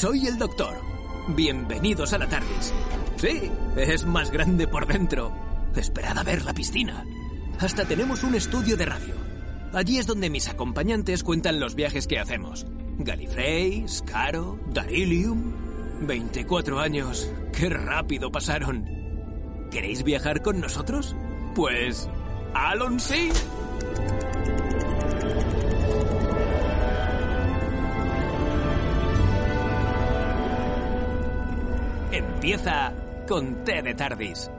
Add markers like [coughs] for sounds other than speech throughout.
soy el doctor. Bienvenidos a la TARDIS. Sí, es más grande por dentro. Esperad a ver la piscina. Hasta tenemos un estudio de radio. Allí es donde mis acompañantes cuentan los viajes que hacemos. Gallifrey, Scaro, Darilium. 24 años. ¡Qué rápido pasaron! ¿Queréis viajar con nosotros? Pues... ¡Alon sí! Empieza con T de Tardis.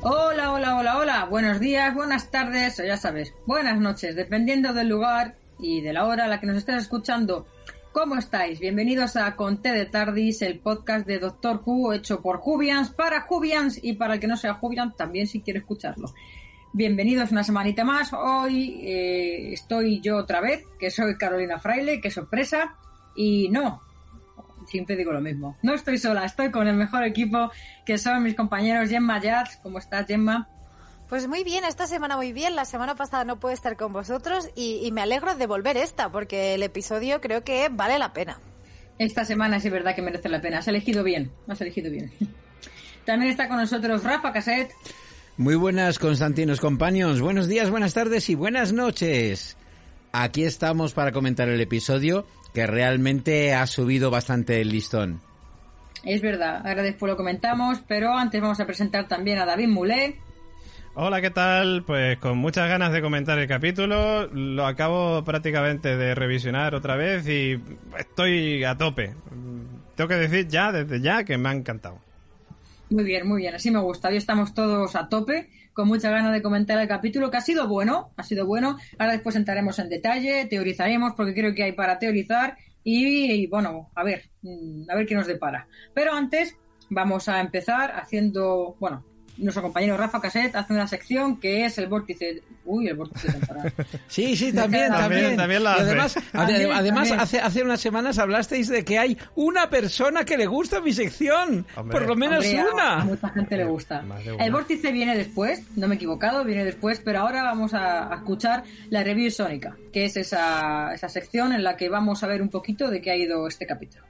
Hola, hola, hola, hola. Buenos días, buenas tardes, o ya sabes, buenas noches, dependiendo del lugar y de la hora a la que nos estés escuchando. ¿Cómo estáis? Bienvenidos a Conté de Tardis, el podcast de Doctor Who hecho por Jubians, para Jubians y para el que no sea Jubian también si quiere escucharlo. Bienvenidos una semanita más. Hoy eh, estoy yo otra vez, que soy Carolina Fraile, qué sorpresa. Y no, siempre digo lo mismo. No estoy sola, estoy con el mejor equipo que son mis compañeros Gemma Yats. ¿Cómo estás, Gemma? Pues muy bien, esta semana muy bien. La semana pasada no pude estar con vosotros y, y me alegro de volver esta porque el episodio creo que vale la pena. Esta semana sí es verdad que merece la pena. Has elegido bien, has elegido bien. [laughs] También está con nosotros Rafa Caset. Muy buenas, Constantinos compañeros. Buenos días, buenas tardes y buenas noches. Aquí estamos para comentar el episodio que realmente ha subido bastante el listón. Es verdad, ahora después lo comentamos, pero antes vamos a presentar también a David Mulé. Hola, ¿qué tal? Pues con muchas ganas de comentar el capítulo. Lo acabo prácticamente de revisionar otra vez y estoy a tope. Tengo que decir ya, desde ya, que me ha encantado. Muy bien, muy bien, así me gusta. Hoy estamos todos a tope, con muchas ganas de comentar el capítulo, que ha sido bueno, ha sido bueno. Ahora después entraremos en detalle, teorizaremos, porque creo que hay para teorizar. Y, y bueno, a ver, mm, a ver qué nos depara. Pero antes vamos a empezar haciendo, bueno, nuestro compañero Rafa Caset hace una sección que es el vórtice. Uy, el vórtice temporal. [laughs] Sí, sí, también, [laughs] También, hace. además, También, ade- además también. Hace, hace unas semanas hablasteis de que hay una persona que le gusta mi sección. Hombre. por lo menos Hombre, a- A una. mucha gente le gusta. El vórtice viene después, no me he equivocado, viene después, pero ahora vamos a, a escuchar la review sónica, que es esa, esa sección en la que vamos a ver un poquito de qué ha ido este capítulo.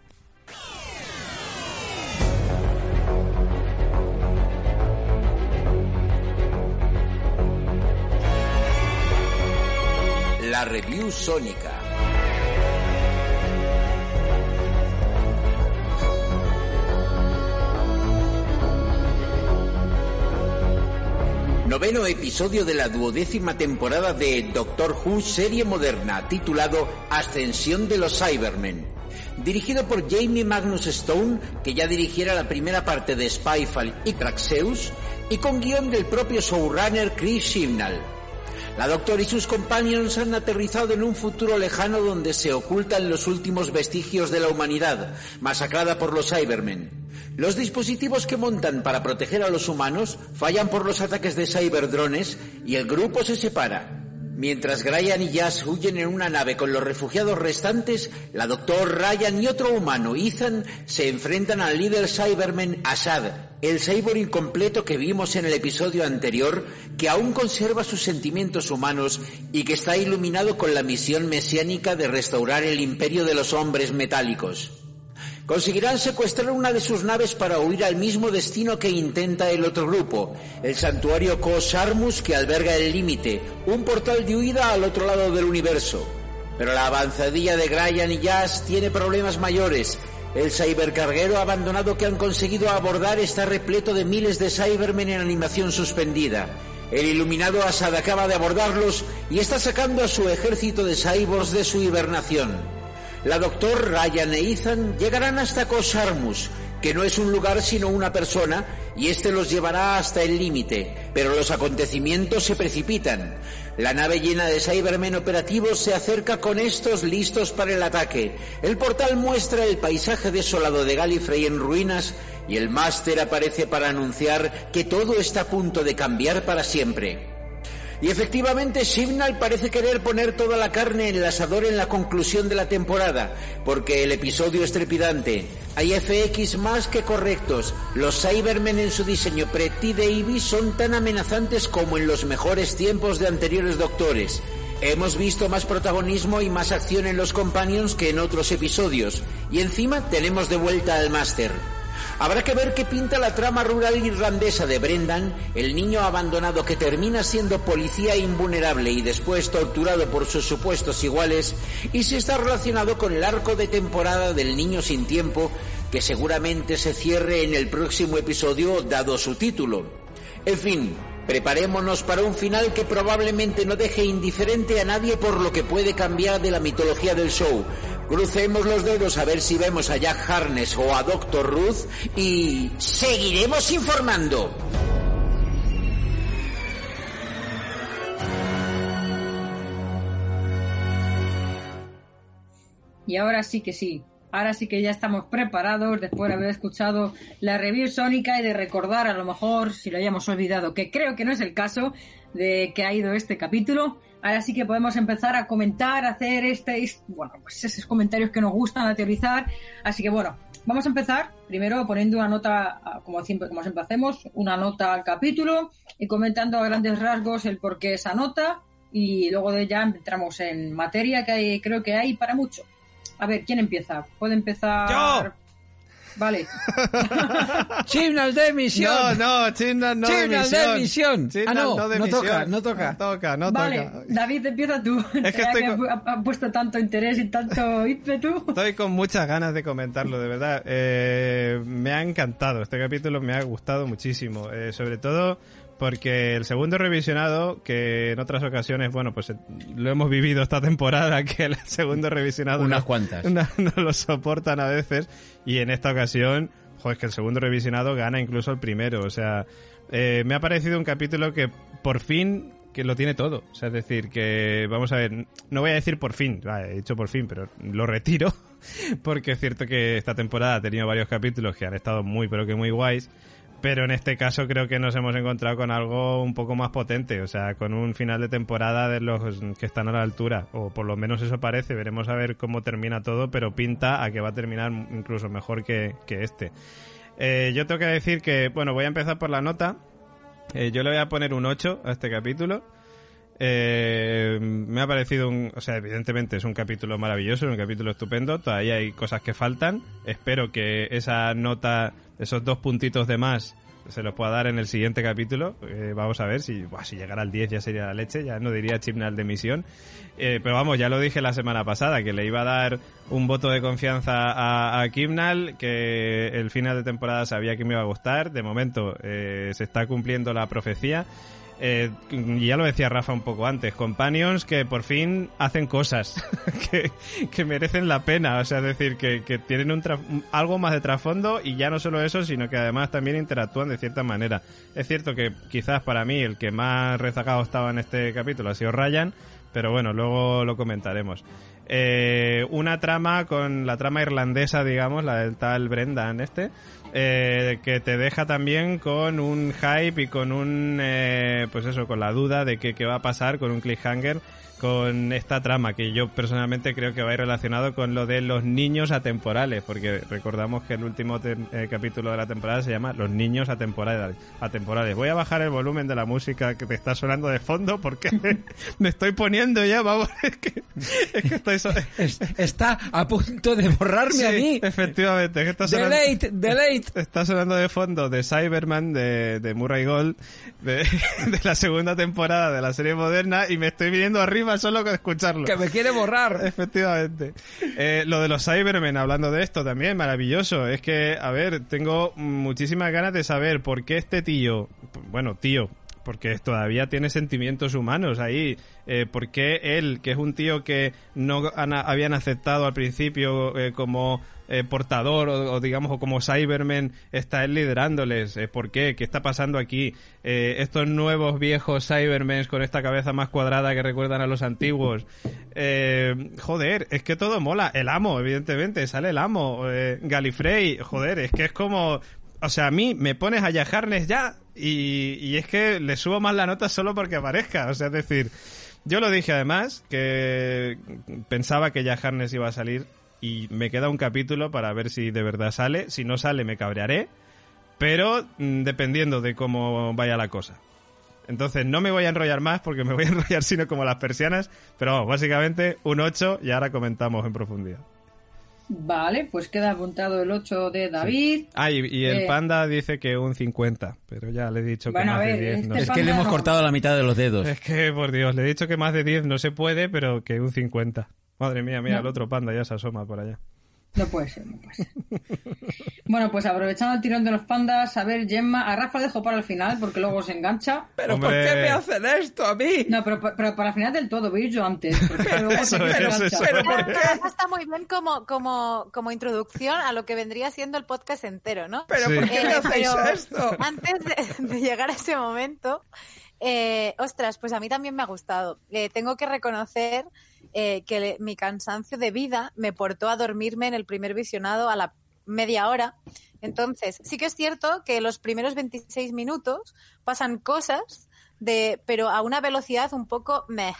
La review sónica. Noveno episodio de la duodécima temporada de Doctor Who serie moderna titulado Ascensión de los Cybermen. Dirigido por Jamie Magnus Stone, que ya dirigiera la primera parte de Spyfall y Traxeus, y con guion del propio showrunner Chris Chibnall. La Doctor y sus companions han aterrizado en un futuro lejano donde se ocultan los últimos vestigios de la humanidad, masacrada por los Cybermen. Los dispositivos que montan para proteger a los humanos fallan por los ataques de cyberdrones y el grupo se separa. Mientras Ryan y Jazz huyen en una nave con los refugiados restantes, la Doctor, Ryan y otro humano, Ethan, se enfrentan al líder Cyberman Assad, el cyborg incompleto que vimos en el episodio anterior, que aún conserva sus sentimientos humanos y que está iluminado con la misión mesiánica de restaurar el imperio de los hombres metálicos. Conseguirán secuestrar una de sus naves para huir al mismo destino que intenta el otro grupo, el santuario Kos Armus que alberga el límite, un portal de huida al otro lado del universo. Pero la avanzadilla de Ryan y Jazz tiene problemas mayores. El cybercarguero abandonado que han conseguido abordar está repleto de miles de Cybermen en animación suspendida. El iluminado Assad acaba de abordarlos y está sacando a su ejército de cyborgs de su hibernación. La doctor Ryan e Ethan llegarán hasta Kosarmus, que no es un lugar sino una persona, y este los llevará hasta el límite, pero los acontecimientos se precipitan. La nave llena de Cybermen operativos se acerca con estos listos para el ataque. El portal muestra el paisaje desolado de Gallifrey en ruinas y el máster aparece para anunciar que todo está a punto de cambiar para siempre. Y efectivamente, Signal parece querer poner toda la carne en el asador en la conclusión de la temporada, porque el episodio es trepidante. Hay FX más que correctos. Los Cybermen en su diseño Pretty Davy son tan amenazantes como en los mejores tiempos de anteriores doctores. Hemos visto más protagonismo y más acción en los Companions que en otros episodios. Y encima tenemos de vuelta al Máster. Habrá que ver qué pinta la trama rural irlandesa de Brendan, el niño abandonado que termina siendo policía invulnerable y después torturado por sus supuestos iguales, y si está relacionado con el arco de temporada del niño sin tiempo, que seguramente se cierre en el próximo episodio dado su título. En fin, Preparémonos para un final que probablemente no deje indiferente a nadie por lo que puede cambiar de la mitología del show. Crucemos los dedos a ver si vemos a Jack Harness o a Dr. Ruth y seguiremos informando. Y ahora sí que sí, ahora sí que ya estamos preparados después de haber escuchado la review sónica y de recordar a lo mejor, si lo hayamos olvidado, que creo que no es el caso de que ha ido este capítulo. Ahora sí que podemos empezar a comentar, a hacer este, bueno, pues esos comentarios que nos gustan, a teorizar. Así que bueno, vamos a empezar primero poniendo una nota, como siempre, como siempre hacemos, una nota al capítulo y comentando a grandes rasgos el por qué esa nota y luego de ya entramos en materia que creo que hay para mucho. A ver, ¿quién empieza? ¿Puede empezar? ¡Yo! Vale. [laughs] Chimnal de emisión. No, no, Chimnal no de Chimnal de emisión. Chimnal Ah, no, de no toca, no toca. No toca, no vale, toca. David, empieza tú. Es que [laughs] estoy con- ha, ha puesto tanto interés y tanto [laughs] ímpetu. Estoy con muchas ganas de comentarlo, de verdad. Eh, me ha encantado, este capítulo me ha gustado muchísimo. Eh, sobre todo porque el segundo revisionado, que en otras ocasiones, bueno, pues eh, lo hemos vivido esta temporada, [laughs] que el segundo revisionado Unas no- cuantas. No, [laughs] no lo soportan a veces. Y en esta ocasión, joder, es que el segundo revisionado gana incluso el primero. O sea, eh, me ha parecido un capítulo que por fin que lo tiene todo. O sea, es decir, que vamos a ver, no voy a decir por fin, vale, he dicho por fin, pero lo retiro, [laughs] porque es cierto que esta temporada ha tenido varios capítulos que han estado muy, pero que muy guays. Pero en este caso creo que nos hemos encontrado con algo un poco más potente, o sea, con un final de temporada de los que están a la altura, o por lo menos eso parece, veremos a ver cómo termina todo, pero pinta a que va a terminar incluso mejor que, este. Eh, yo tengo que decir que, bueno, voy a empezar por la nota, Eh, yo le voy a poner un 8 a este capítulo. Eh, me ha parecido un, o sea, evidentemente es un capítulo maravilloso, un capítulo estupendo. Todavía hay cosas que faltan. Espero que esa nota, esos dos puntitos de más, se los pueda dar en el siguiente capítulo. Eh, vamos a ver si, buah, si llegara al 10 ya sería la leche, ya no diría chipnal de misión. Eh, pero vamos, ya lo dije la semana pasada, que le iba a dar un voto de confianza a, a Kimnal, que el final de temporada sabía que me iba a gustar. De momento se está cumpliendo la profecía. Eh, ya lo decía Rafa un poco antes, companions que por fin hacen cosas [laughs] que, que merecen la pena, o sea, es decir, que, que tienen un- algo más de trasfondo y ya no solo eso, sino que además también interactúan de cierta manera. Es cierto que quizás para mí el que más rezagado estaba en este capítulo ha sido Ryan, pero bueno, luego lo comentaremos. Eh, una trama con la trama irlandesa, digamos, la del tal Brendan este, eh, que te deja también con un hype y con un, eh, pues eso, con la duda de qué va a pasar con un cliffhanger con esta trama que yo personalmente creo que va a ir relacionado con lo de los niños atemporales, porque recordamos que el último eh, capítulo de la temporada se llama Los niños atemporales. atemporales. Voy a bajar el volumen de la música que te está sonando de fondo porque [laughs] me estoy poniendo ya, vamos, [laughs] es que, es que estoy... so- Es- Está a punto de borrarme a mí. Efectivamente, es que está sonando, Delete, delete. está sonando de fondo de Cyberman de, de Murray Gold de, [laughs] de la segunda temporada de la serie moderna y me estoy viniendo arriba solo con escucharlo. Que me quiere borrar. [laughs] Efectivamente. Eh, lo de los Cybermen, hablando de esto también, maravilloso. Es que, a ver, tengo muchísimas ganas de saber por qué este tío, bueno, tío, porque todavía tiene sentimientos humanos ahí. Eh, ¿Por qué él, que es un tío que no habían aceptado al principio eh, como eh, portador o, o digamos o como Cybermen, está él liderándoles? Eh, ¿Por qué? ¿Qué está pasando aquí? Eh, estos nuevos viejos Cybermen con esta cabeza más cuadrada que recuerdan a los antiguos. [laughs] Eh, joder, es que todo mola. El amo, evidentemente, sale el amo. Galifrey, joder, es que es como... O sea, a mí me pones a Jack Harness ya y, es que le subo más la nota solo porque aparezca. O sea, es decir, yo lo dije además, que pensaba que ya Harness iba a salir y me queda un capítulo para ver si de verdad sale. Si no sale, me cabrearé. Pero mm, dependiendo de cómo vaya la cosa. Entonces no me voy a enrollar más porque me voy a [laughs] enrollar sino como las persianas. Pero vamos, básicamente un 8 y ahora comentamos en profundidad. Vale, pues queda apuntado el 8 de David. Ah, y, y el Eh, panda dice que un 50, pero ya le he dicho que Bueno, más ver, de 10 no este Es se- que le hemos no. cortado la mitad de los dedos. Es que, por Dios, le he dicho que más de 10 no se puede, pero que un 50. Madre mía, mira, No. el otro panda ya se asoma por allá. No puede ser, no puede ser. bueno, pues aprovechando el tirón de los pandas, a ver, Gemma, a Rafa dejo para el final porque luego se engancha. ¿Pero por qué me hacen esto a mí? No, pero, pero para el final del todo, voy a ir yo antes. Porque luego Eso se es, engancha. eso Pero es. ¿por qué? Rafa está muy bien como, como, como introducción a lo que vendría siendo el podcast entero, ¿no? ¿Pero Sí. por qué me Eh, hacéis esto? Antes de, de llegar a ese momento, eh, ostras, pues a mí también me ha gustado. Eh, tengo que reconocer eh, que mi cansancio de vida me portó a dormirme en el primer visionado a la media hora. Entonces, sí que es cierto que los primeros 26 minutos pasan cosas, de, pero a una velocidad un poco meh.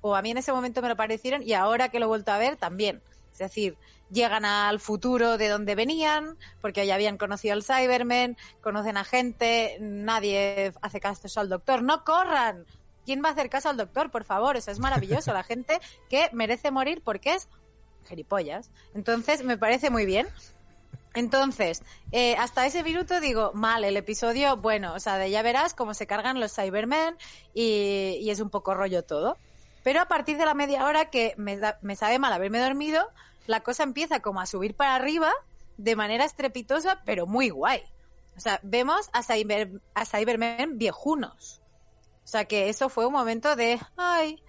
O a mí en ese momento me lo parecieron y ahora que lo he vuelto a ver también. Es decir, llegan al futuro de donde venían, porque ya habían conocido al Cyberman, conocen a gente, nadie hace caso al doctor. ¡No corran! ¿Quién va a hacer caso al doctor, por favor? Eso es maravilloso. La gente que merece morir porque es gilipollas. Entonces, me parece muy bien. Entonces, eh, hasta ese minuto digo, mal, el episodio, bueno, o sea, de ya verás cómo se cargan los Cybermen y, y es un poco rollo todo. Pero a partir de la media hora que me, da- me sabe mal haberme dormido, la cosa empieza como a subir para arriba de manera estrepitosa, pero muy guay. O sea, vemos a, Cyber, a Cybermen viejunos. O sea, que eso fue un momento de, ay.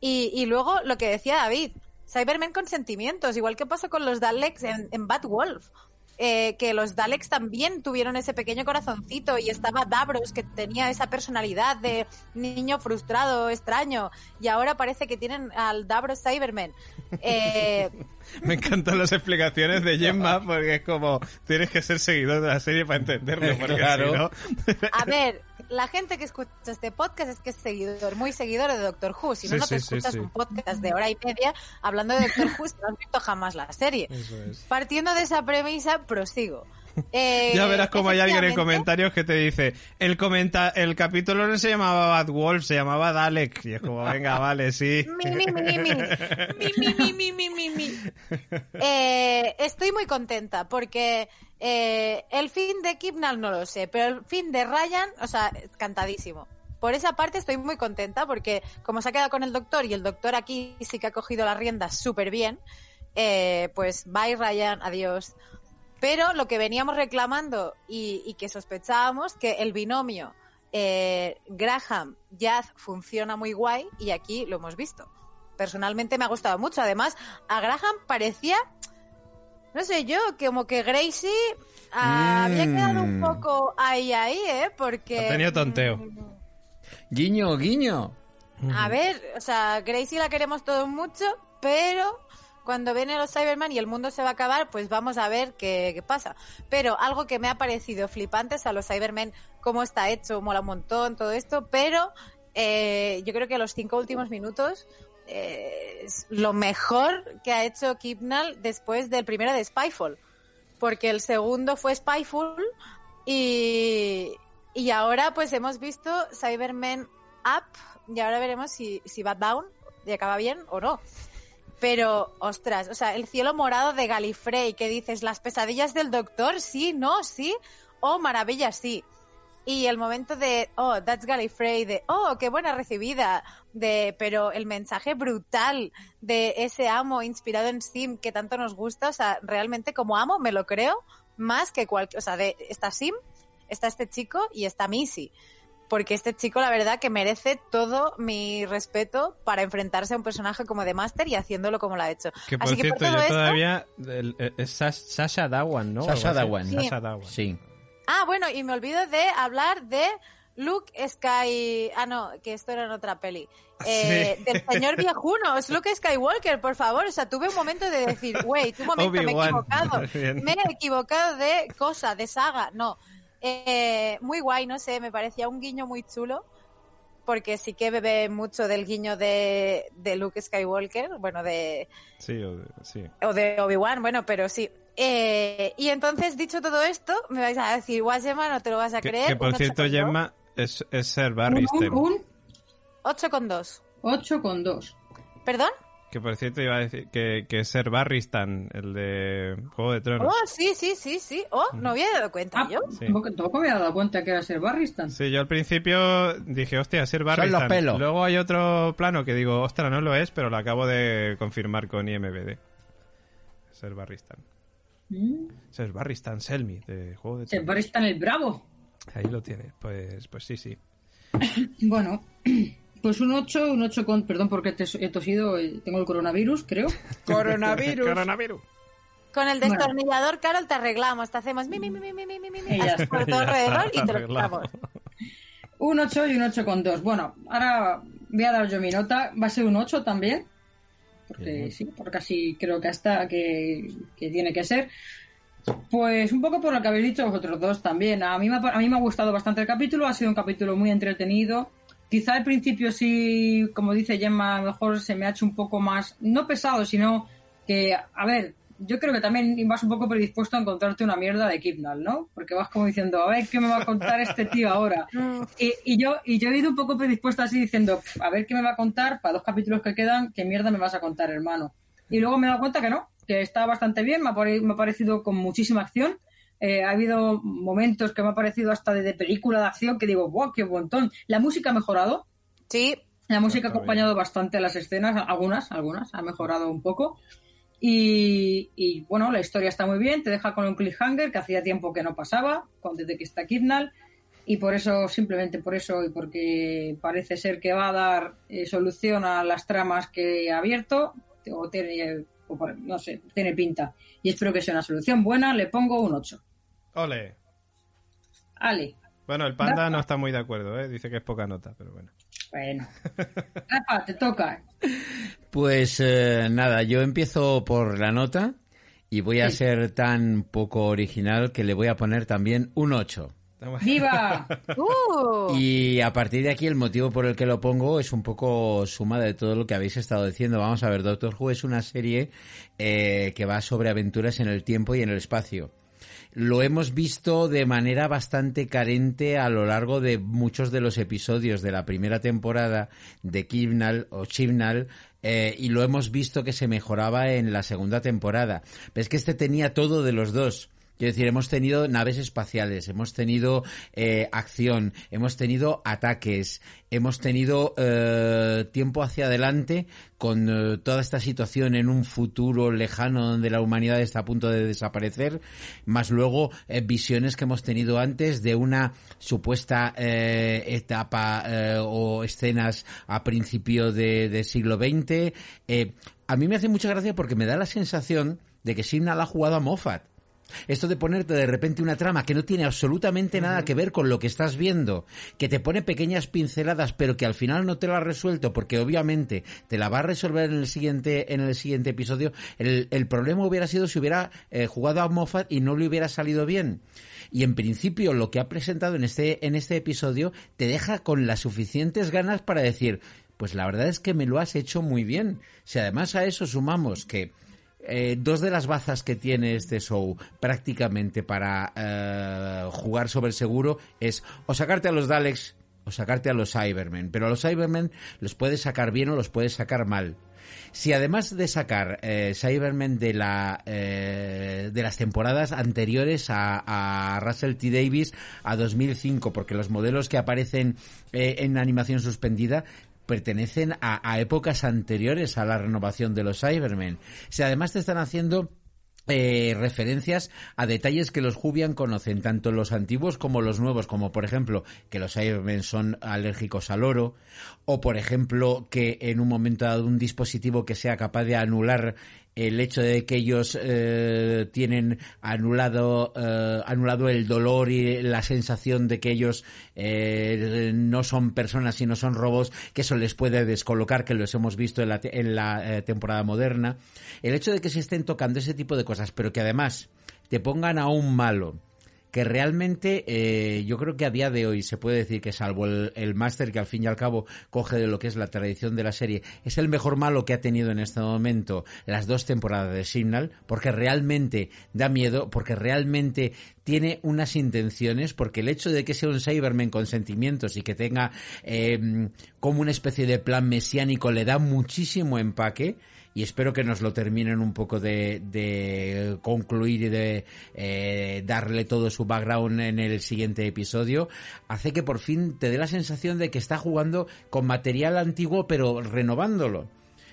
Y, y luego lo que decía David, Cybermen con sentimientos, igual que pasó con los Daleks en, en Bad Wolf. Eh, que los Daleks también tuvieron ese pequeño corazoncito y estaba Davros que tenía esa personalidad de niño frustrado, extraño, y ahora parece que tienen al Davros Cyberman. Eh, [laughs] Me encantan las explicaciones de Gemma porque es como tienes que ser seguidor de la serie para entenderlo, porque Claro. si no... a ver, la gente que escucha este podcast es que es seguidor, muy seguidor de Doctor Who, si no, Sí, no te sí, escuchas sí. un podcast de hora y media hablando de Doctor Who si [laughs] no has visto jamás la serie. Eso es. Partiendo de esa premisa, prosigo. [laughs] Eh, Ya verás como hay alguien en comentarios que te dice el comenta el capítulo no se llamaba Bad Wolf, se llamaba Dalek. Y es como, venga, [laughs] vale, sí. Mi, mi, mi. Mi, mi, mi, mi, mi, mi. Eh, estoy muy contenta porque eh, el fin de Kipnall no lo sé, pero el fin de Ryan, o sea, cantadísimo. Por esa parte estoy muy contenta porque como se ha quedado con el doctor y el doctor aquí sí que ha cogido las riendas súper bien, eh, pues bye Ryan, adiós. Pero lo que veníamos reclamando y, que sospechábamos que el binomio eh, Graham Jazz funciona muy guay y aquí lo hemos visto. Personalmente me ha gustado mucho. Además, a Graham parecía, no sé yo, como que Gracie ah, había Mm. quedado un poco ahí, ahí, ¿eh? Porque... Ha tenido tonteo. mm, Guiño, guiño. a ver, o sea, Gracie la queremos todos mucho, pero cuando vienen los Cyberman y el mundo se va a acabar, pues vamos a ver qué, qué pasa. Pero algo que me ha parecido flipante es a los Cybermen, cómo está hecho, mola un montón, todo esto, pero eh, yo creo que los cinco últimos minutos es lo mejor que ha hecho Kipnall después del primero de Spyfall. Porque el segundo fue Spyfall y, y ahora pues hemos visto Cybermen Up y ahora veremos si, si va down y acaba bien o no. Pero, ostras, o sea, el cielo morado de Galifrey, que dices, las pesadillas del doctor, sí, no, sí, oh, maravilla, sí. Y el momento de, oh, that's Gallifrey, de, oh, qué buena recibida, de, pero el mensaje brutal de ese amo inspirado en Sim que tanto nos gusta, o sea, realmente como amo me lo creo más que cualquier, o sea, de, está Sim, está este chico y está Missy. Porque este chico, la verdad, que merece todo mi respeto para enfrentarse a un personaje como de Master y haciéndolo como lo ha hecho. Que por Así que por todo yo esto- todavía. el- el- Sasha Dawan, ¿no? Sasha. Dawan. Sí. Sasha Dawan. Sí. Ah, bueno, y me olvido de hablar de Luke Sky... Ah, no, que esto era en otra peli. [laughs] Eh, Sí. Del señor viejuno, es Luke Skywalker, por favor. O sea, tuve un momento de decir, wait, un momento, me he equivocado. Me he equivocado de cosa, de saga. No. Eh, muy guay, no sé, me parecía un guiño muy chulo. Porque sí que bebe mucho del guiño de, de Luke Skywalker, bueno, de. Sí, o de, sí. O de Obi-Wan, bueno, pero sí. Eh, y entonces, dicho todo esto, me vais a decir, guau, Gemma, no te lo vas a creer. que, por cierto, 8,2. Gemma es, es ser Un, Barry un, un 8,2. 8 con 2. ¿Perdón? Que por cierto iba a decir que, que es Ser Barristan, el de Juego de Tronos. Oh, sí, sí, sí, sí. Oh, no había dado cuenta Ah, yo. Sí. tampoco, me había dado cuenta que era ser Barristan. Sí, yo al principio dije, hostia, Ser Barristan. los pelos. Luego hay otro plano que digo, ostras, no lo es, pero lo acabo de confirmar con IMBD. Ser Barristan. ¿Mm? Es Barry Selmy, de juego de. El Bravo. Ahí lo tiene, pues, pues sí, sí. [coughs] bueno, [coughs] pues un 8, un 8 con. Perdón porque he tosido, eh, tengo el coronavirus, creo. [laughs] ¡Coronavirus! ¡Coronavirus! Con el destornillador, bueno. Carol, te arreglamos, te hacemos mi, mi, mi, mi, mi, mi, mi, por todo y te. Un 8 y un 8 con 2. Bueno, ahora voy a dar yo mi nota. Va a ser un 8 también. Porque sí, porque así creo que hasta que, que tiene que ser. Pues un poco por lo que habéis dicho vosotros dos también. A mí, me, a mí me ha gustado bastante el capítulo, ha sido un capítulo muy entretenido. Quizá al principio sí, como dice Gemma, a lo mejor se me ha hecho un poco más, no pesado, sino que, a ver, yo creo que también vas un poco predispuesto a encontrarte una mierda de Kipnal, ¿no? Porque vas como diciendo, a ver qué me va a contar este tío ahora. [laughs] Mm, Y, y yo, y yo he ido un poco predispuesta así diciendo, "Pf, a ver qué me va a contar para dos capítulos que quedan, qué mierda me vas a contar, hermano. Y luego me he dado cuenta que no, que está bastante bien, me ha, pare- me ha parecido con muchísima acción. Eh, ha habido momentos que me ha parecido hasta de, de película de acción que digo, wow, qué montón. La música ha mejorado, Sí, la música ha acompañado bastante a las escenas, algunas, algunas, ha mejorado un poco. Y, y, bueno, la historia está muy bien, te deja con un cliffhanger que hacía tiempo que no pasaba, con- desde que está Kidnal. Y por eso, simplemente por eso, y porque parece ser que va a dar eh, solución a las tramas que he abierto, o tiene, o por- no sé, tiene pinta. Y espero que sea una solución buena, le pongo un 8. Ole. Ale, Bueno, el panda no está muy de acuerdo, ¿eh? Dice que es poca nota, pero bueno. bueno. [laughs] Rafa, te toca. Pues eh, nada, yo empiezo por la nota y voy a Sí. ser tan poco original que le voy a poner también un 8. ¡Viva! [laughs] Uh, Y a partir de aquí el motivo por el que lo pongo es un poco suma de todo lo que habéis estado diciendo. Vamos a ver, Doctor Who es una serie eh, que va sobre aventuras en el tiempo y en el espacio. Lo hemos visto de manera bastante carente a lo largo de muchos de los episodios de la primera temporada de Chibnall o Chibnall eh, y lo hemos visto que se mejoraba en la segunda temporada. Pero es que este tenía todo de los dos. Quiero decir, hemos tenido naves espaciales, hemos tenido eh, acción, hemos tenido ataques, hemos tenido eh, tiempo hacia adelante con eh, toda esta situación en un futuro lejano donde la humanidad está a punto de desaparecer, más luego eh, visiones que hemos tenido antes de una supuesta eh, etapa eh, o escenas a principio de, del siglo XX. Eh, a mí me hace mucha gracia porque me da la sensación de que Signal ha jugado a Moffat. Esto de ponerte de repente una trama que no tiene absolutamente nada que ver con lo que estás viendo, que te pone pequeñas pinceladas, pero que al final no te lo ha resuelto, porque obviamente te la va a resolver en el siguiente, en el siguiente episodio. El, el problema hubiera sido si hubiera eh, jugado a Moffat y no le hubiera salido bien. Y en principio lo que ha presentado en este, en este episodio te deja con las suficientes ganas para decir, pues la verdad es que me lo has hecho muy bien. Si además a eso sumamos que eh, dos de las bazas que tiene este show prácticamente para eh, jugar sobre el seguro es o sacarte a los Daleks o sacarte a los Cybermen. Pero a los Cybermen los puedes sacar bien o los puedes sacar mal. Si además de sacar eh, Cybermen de, la, eh, de las temporadas anteriores a, Russell T. Davis a 2005, porque los modelos que aparecen en animación suspendida pertenecen a, épocas anteriores a la renovación de los Cybermen. Si además te están haciendo eh, referencias a detalles que los Jubian conocen, tanto los antiguos como los nuevos, como por ejemplo que los Cybermen son alérgicos al oro, o por ejemplo que en un momento dado un dispositivo que sea capaz de anular el hecho de que ellos eh, tienen anulado eh, anulado el dolor y la sensación de que ellos eh, no son personas sino son robots que eso les puede descolocar que los hemos visto en la, en la eh, temporada moderna. El hecho de que se estén tocando ese tipo de cosas pero que además te pongan a un malo que realmente eh, yo creo que a día de hoy se puede decir que salvo el, el máster que al fin y al cabo coge de lo que es la tradición de la serie, es el mejor malo que ha tenido en este momento las dos temporadas de Signal, porque realmente da miedo, porque realmente tiene unas intenciones, porque el hecho de que sea un Cyberman con sentimientos y que tenga eh, como una especie de plan mesiánico le da muchísimo empaque y espero que nos lo terminen un poco de, concluir y de eh, darle todo su background en el siguiente episodio, hace que por fin te dé la sensación de que está jugando con material antiguo pero renovándolo.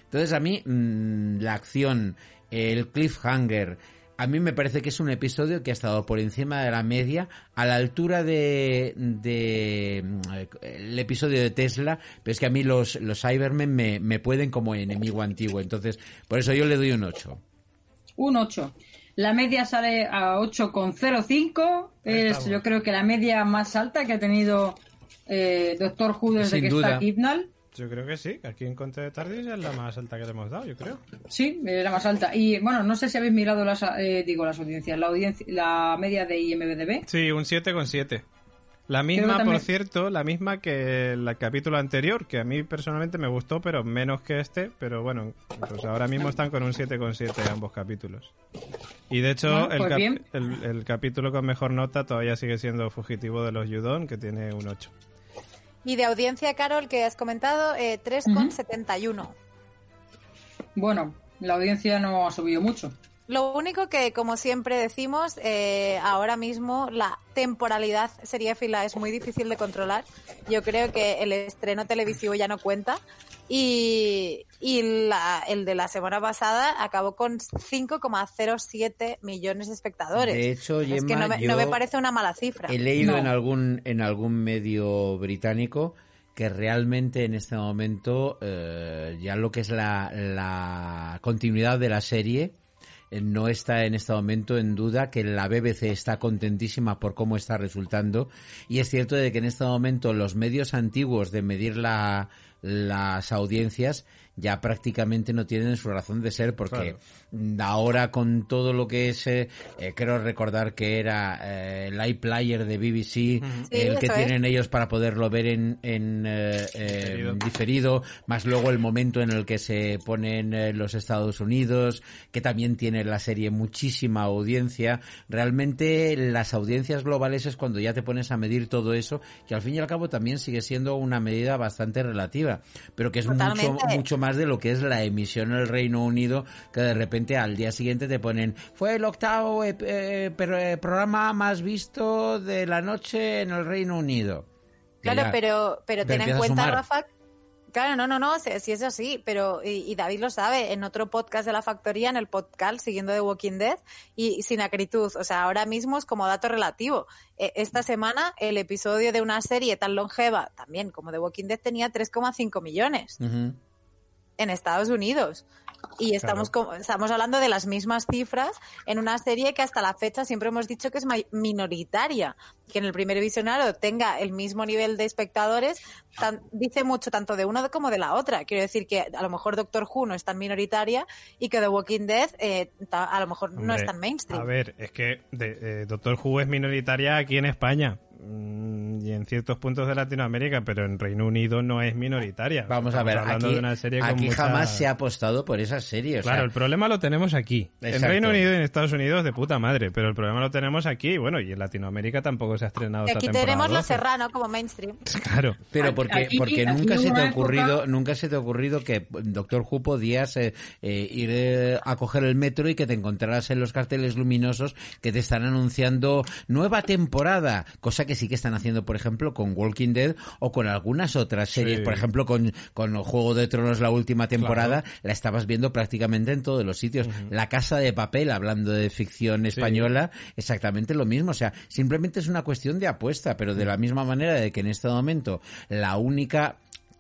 Entonces a mí mmm, la acción, el cliffhanger, a mí me parece que es un episodio que ha estado por encima de la media, a la altura de, de el episodio de Tesla, pero es que a mí los, los Cybermen me, me pueden como enemigo antiguo, entonces por eso yo le doy un 8. Un 8. La media sale a 8,05. Es yo creo que la media más alta que ha tenido eh, Doctor Who desde Sin que duda. está Kidnal. Yo creo que sí, que aquí en Conte de Tardis es la más alta que le hemos dado, yo creo. Sí, es la más alta. Y bueno, no sé si habéis mirado las, eh, digo, las audiencias, la, audiencia, la media de IMDB. Sí, un 7,7. La misma, también- por cierto, la misma que el capítulo anterior, que a mí personalmente me gustó, pero menos que este. Pero bueno, pues ahora mismo están con un 7,7 ambos capítulos. Y de hecho, Bueno, el, pues cap- el, el capítulo con mejor nota todavía sigue siendo Fugitivo de los Yudon, que tiene un 8. Y de audiencia, Carol, que has comentado, eh, 3,71. Bueno, la audiencia no ha subido mucho. Lo único que, como siempre decimos, eh, ahora mismo la temporalidad seriéfila es muy difícil de controlar. Yo creo que el estreno televisivo ya no cuenta. Y, y la- el de la semana pasada acabó con 5,07 millones de espectadores. De hecho, es que Gemma, no me, yo no me parece una mala cifra. He leído No. en algún en algún medio británico que realmente en este momento eh, ya lo que es la, la continuidad de la serie no está en este momento en duda que la BBC está contentísima por cómo está resultando. Y es cierto de que en este momento los medios antiguos de medir la, las audiencias ya prácticamente no tienen su razón de ser porque ahora con todo lo que es eh, eh, creo recordar que era eh, el iPlayer de BBC el que es. tienen ellos para poderlo ver en, en Diferido. diferido más luego el momento en el que se ponen los Estados Unidos que también tiene la serie muchísima audiencia realmente las audiencias globales es cuando ya te pones a medir todo eso que al fin y al cabo también sigue siendo una medida bastante relativa pero que es mucho, mucho más de lo que es la emisión en el Reino Unido que de repente al día siguiente te ponen fue el octavo eh, eh, pero, programa más visto de la noche en el Reino Unido Claro, ya- pero, pero ten en cuenta. Rafa. Claro, no, no, no, si, si es así, pero y, y David lo sabe, en otro podcast de la factoría, en el podcast siguiendo The Walking Dead, y sin acritud, o sea, ahora mismo es como dato relativo. Eh, esta semana el episodio de una serie tan longeva, también como The Walking Dead, tenía 3,5 millones en Estados Unidos. Y estamos, co- estamos hablando de las mismas cifras en una serie que hasta la fecha siempre hemos dicho que es minoritaria. Que en el primer visionario tenga el mismo nivel de espectadores, tan- dice mucho tanto de una como de la otra. Quiero decir que a lo mejor Doctor Who no es tan minoritaria y que The Walking Dead eh, ta- a lo mejor no es tan mainstream. A ver, es que de- eh, Doctor Who es minoritaria aquí en España y en ciertos puntos de Latinoamérica, pero en Reino Unido no es minoritaria. Vamos a ver, hablando aquí, de una serie con aquí mucha- jamás se ha apostado por esa serie. o Claro, sea, el problema lo tenemos aquí. En. Reino Unido y en Estados Unidos de puta madre, pero el problema lo tenemos aquí y bueno, y en Latinoamérica tampoco se ha estrenado esta aquí temporada tenemos Lo 12. Serrano como mainstream. [laughs] Claro. Pero porque, aquí- porque aquí nunca se te ha ocurrido, época- nunca se te ha ocurrido que Doctor Who podías eh, eh, ir eh, a coger el metro y que te encontraras en los carteles luminosos que te están anunciando nueva temporada, cosa que sí que están haciendo, por ejemplo, con Walking Dead o con algunas otras series, Sí. por ejemplo, con, con Juego de Tronos la última temporada, la estabas viendo prácticamente en todos los sitios. La Casa de Papel, hablando de ficción española, exactamente lo mismo. O sea, simplemente es una cuestión de apuesta, pero de la misma manera de que en este momento la única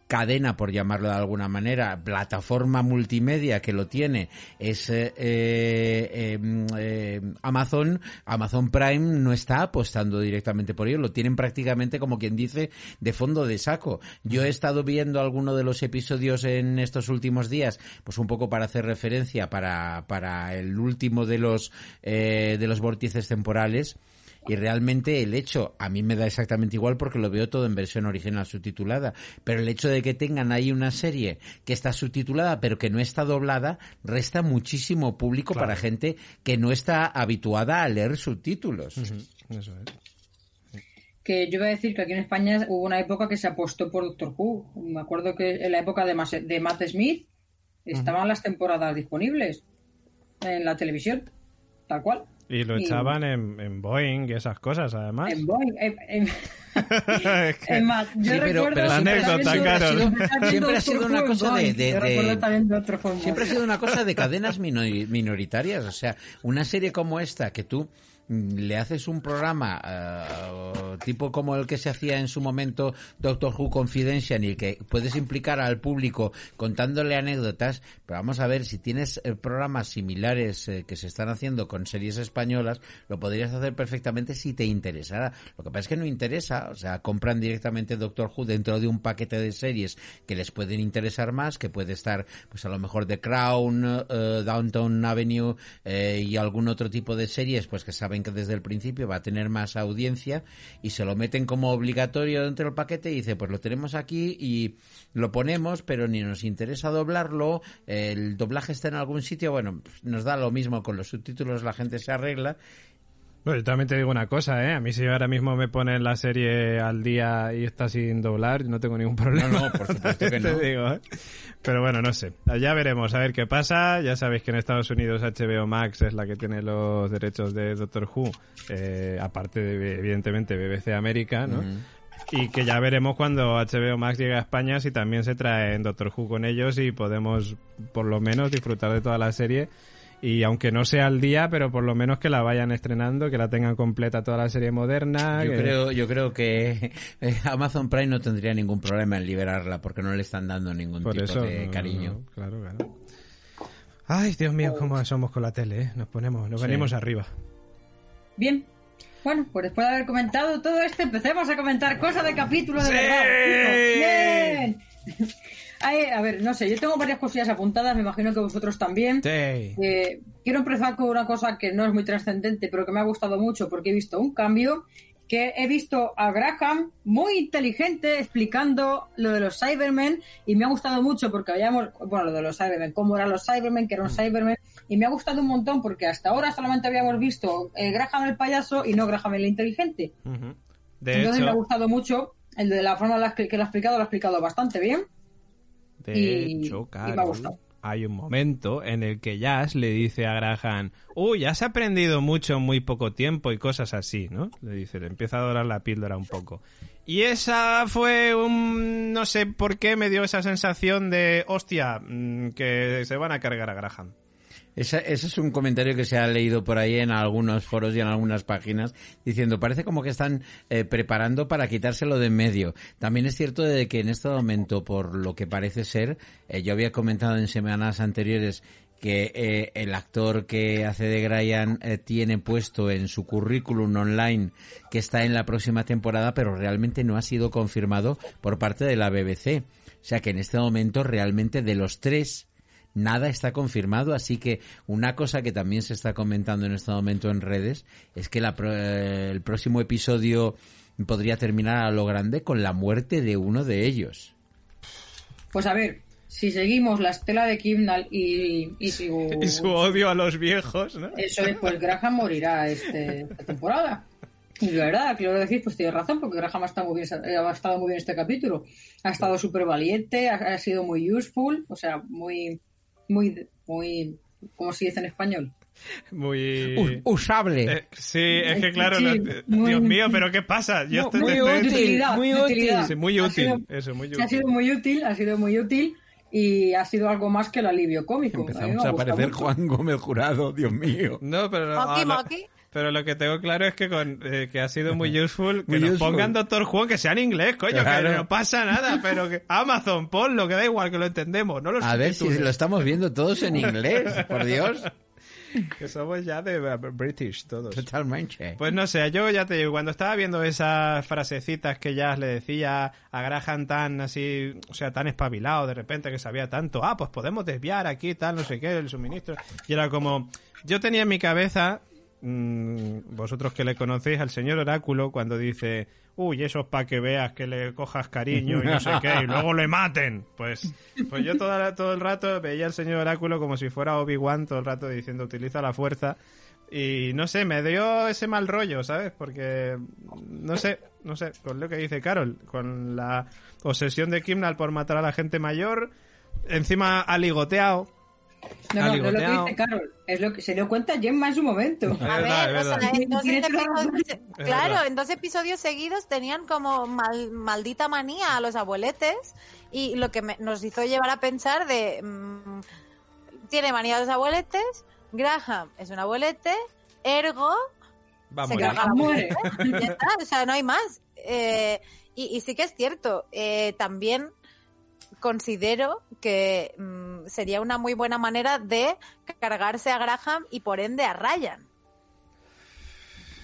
cadena, por llamarlo de alguna manera, plataforma multimedia que lo tiene es eh, eh, eh, Amazon, Amazon Prime no está apostando directamente por ello, lo tienen prácticamente como quien dice de fondo de saco. Yo he estado viendo alguno de los episodios en estos últimos días, pues un poco para hacer referencia para, para el último de los eh, de los vórtices temporales Y realmente el hecho, a mí me da exactamente igual porque lo veo todo en versión original subtitulada, pero el hecho de que tengan ahí una serie que está subtitulada pero que no está doblada, resta muchísimo público para gente que no está habituada a leer subtítulos. Eso es. que yo iba a decir que aquí en España hubo una época que se apostó por Doctor Who. Me acuerdo que en la época de, Mas- de Matt Smith estaban las temporadas disponibles en la televisión, tal cual. Y lo Y- echaban en, en Boeing y esas cosas, además. En Boeing, en, en- [laughs] Es que- en Matt- yo Sí, pero- recuerdo pero siempre anécdota, claro. siempre ha sido una en cosa de- en Siempre ha sido una cosa de cadenas mino- minoritarias. O sea, una serie como esta, que tú mm, le haces un programa eh, tipo como el que se hacía en su momento Doctor Who Confidential y que puedes implicar al público contándole anécdotas, pero vamos a ver, si tienes eh, programas similares eh, que se están haciendo con series españolas, lo podrías hacer perfectamente si te interesara. Lo que pasa es que no interesa, o sea, compran directamente Doctor Who dentro de un paquete de series que les pueden interesar más, que puede estar, pues a lo mejor The Crown, eh, Downtown Avenue eh, y algún otro tipo de series, pues que saben que desde el principio va a tener más audiencia y se lo meten como obligatorio dentro del paquete y dice, pues lo tenemos aquí y lo ponemos, pero ni nos interesa doblarlo, el doblaje está en algún sitio, bueno, pues nos da lo mismo con los subtítulos, la gente se arregla yo también te digo una cosa, ¿eh? A mí si ahora mismo me ponen la serie al día y está sin doblar, no tengo ningún problema. No, no, por [laughs] supuesto que no. Te digo, ¿eh? Pero bueno, no sé. Ya veremos, a ver qué pasa. Ya sabéis que en Estados Unidos HBO Max es la que tiene los derechos de Doctor Who, eh, aparte de, evidentemente, BBC América, ¿no? Y que ya veremos cuando HBO Max llegue a España si también se trae en Doctor Who con ellos y podemos, por lo menos, disfrutar de toda la serie. Y aunque no sea al día, pero por lo menos que la vayan estrenando, que la tengan completa toda la serie moderna. Yo que- creo, yo creo que eh, Amazon Prime no tendría ningún problema en liberarla porque no le están dando ningún Por tipo eso, de no, cariño. no, claro, claro. Ay, Dios mío, cómo somos con la tele, ¿eh? Nos ponemos, nos Sí. venimos arriba. Bien. Bueno, pues después de haber comentado todo esto, empecemos a comentar cosas de capítulo de ¡Sí! verdad. Bien. Ay, a ver, no sé, yo tengo varias cosillas apuntadas, me imagino que vosotros también. Sí. Eh, quiero empezar con una cosa que no es muy trascendente, pero que me ha gustado mucho porque he visto un cambio, que he visto a Graham muy inteligente explicando lo de los Cybermen y me ha gustado mucho porque habíamos, bueno, lo de los Cybermen, cómo eran los Cybermen, que eran Cybermen, y me ha gustado un montón porque hasta ahora solamente habíamos visto eh, Graham el payaso y no Graham el inteligente. De Entonces me ha gustado mucho, el de la forma en la que lo ha explicado, lo ha explicado bastante bien. de y- hecho, y me ha gustado. hay un momento en el que Jazz le dice a Graham, uy, has aprendido mucho en muy poco tiempo y cosas así, ¿no? Le dice, le empieza a dorar la píldora un poco. Y esa fue un... no sé por qué me dio esa sensación de, hostia, mm, que se van a cargar a Graham. Esa- ese es un comentario que se ha leído por ahí en algunos foros y en algunas páginas diciendo parece como que están eh, preparando para quitárselo de en medio. También es cierto de que en este momento, por lo que parece ser, eh, yo había comentado en semanas anteriores que eh, el actor que hace de Brian tiene puesto en su currículum online que está en la próxima temporada, pero realmente no ha sido confirmado por parte de la BBC. O sea que en este momento realmente de los tres Nada está confirmado, así que una cosa que también se está comentando en este momento en redes es que la pro- eh, el próximo episodio podría terminar a lo grande con la muerte de uno de ellos. Pues a ver, si seguimos la estela de Kimnall y, y su, [laughs] Y su odio a los viejos, ¿no? Eso es, pues Graham morirá este, esta temporada. Y de verdad, quiero decir, pues tiene razón, porque Graham ha estado muy bien, ha estado muy bien este capítulo. Ha estado súper valiente, ha, ha sido muy useful, o sea, muy, muy, muy, ¿cómo se dice en español? Muy... U- usable. Eh, sí, es que claro, Sí, lo- muy- Dios mío, pero ¿qué pasa? Yo estoy- muy estoy- útil, muy de útil. Sí, muy Ha útil, sido- eso, muy útil. Ha sido muy útil, ha sido muy útil y ha sido algo más que el alivio cómico. Empezamos ha a aparecer mucho. Juan Gómez Jurado, Dios mío. No, pero ah, lo- moki. Pero lo que tengo claro es que con eh, que ha sido muy useful que Muy nos useful. pongan Doctor Who que sea en inglés, coño, Claro. que no pasa nada, pero que Amazon, ponlo, que da igual que lo entendemos, no lo A ver si lo estamos viendo todos en inglés, por Dios. [laughs] que somos ya de eh, British todos. Totalmente. Pues no sé, yo ya te digo, cuando estaba viendo esas frasecitas que ya le decía a Graham tan así, o sea, tan espabilado de repente que sabía tanto, ah, pues podemos desviar aquí, tal, no sé qué, el suministro. Y era como, yo tenía en mi cabeza mm, vosotros que le conocéis al señor Oráculo, cuando dice, uy, eso es para que veas que le cojas cariño y no sé qué, y luego le maten. Pues, pues yo toda, todo el rato veía al señor Oráculo como si fuera Obi-Wan todo el rato diciendo, utiliza la fuerza. Y no sé, me dio ese mal rollo, ¿sabes? Porque, no sé, no sé, con lo que dice Carol, con la obsesión de Kimnal por matar a la gente mayor, encima ha ligoteado. No, no, no es lo que dice Carol, es lo que se dio cuenta Gemma en su momento. Es A verdad, ver, es o sea, verdad. en dos Tiene toda la episodios, razón. claro, verdad. en dos episodios seguidos tenían como mal- maldita manía a los abueletes y lo que me- nos hizo llevar a pensar de mm, tiene manía a los abueletes, Graham es un abuelete, ergo Va a se morir. carga la Muere. abuelete, ya está, o sea, no hay más. Eh, y, y sí que es cierto, eh, también considero que mm, sería una muy buena manera de cargarse a Graham y por ende a Ryan.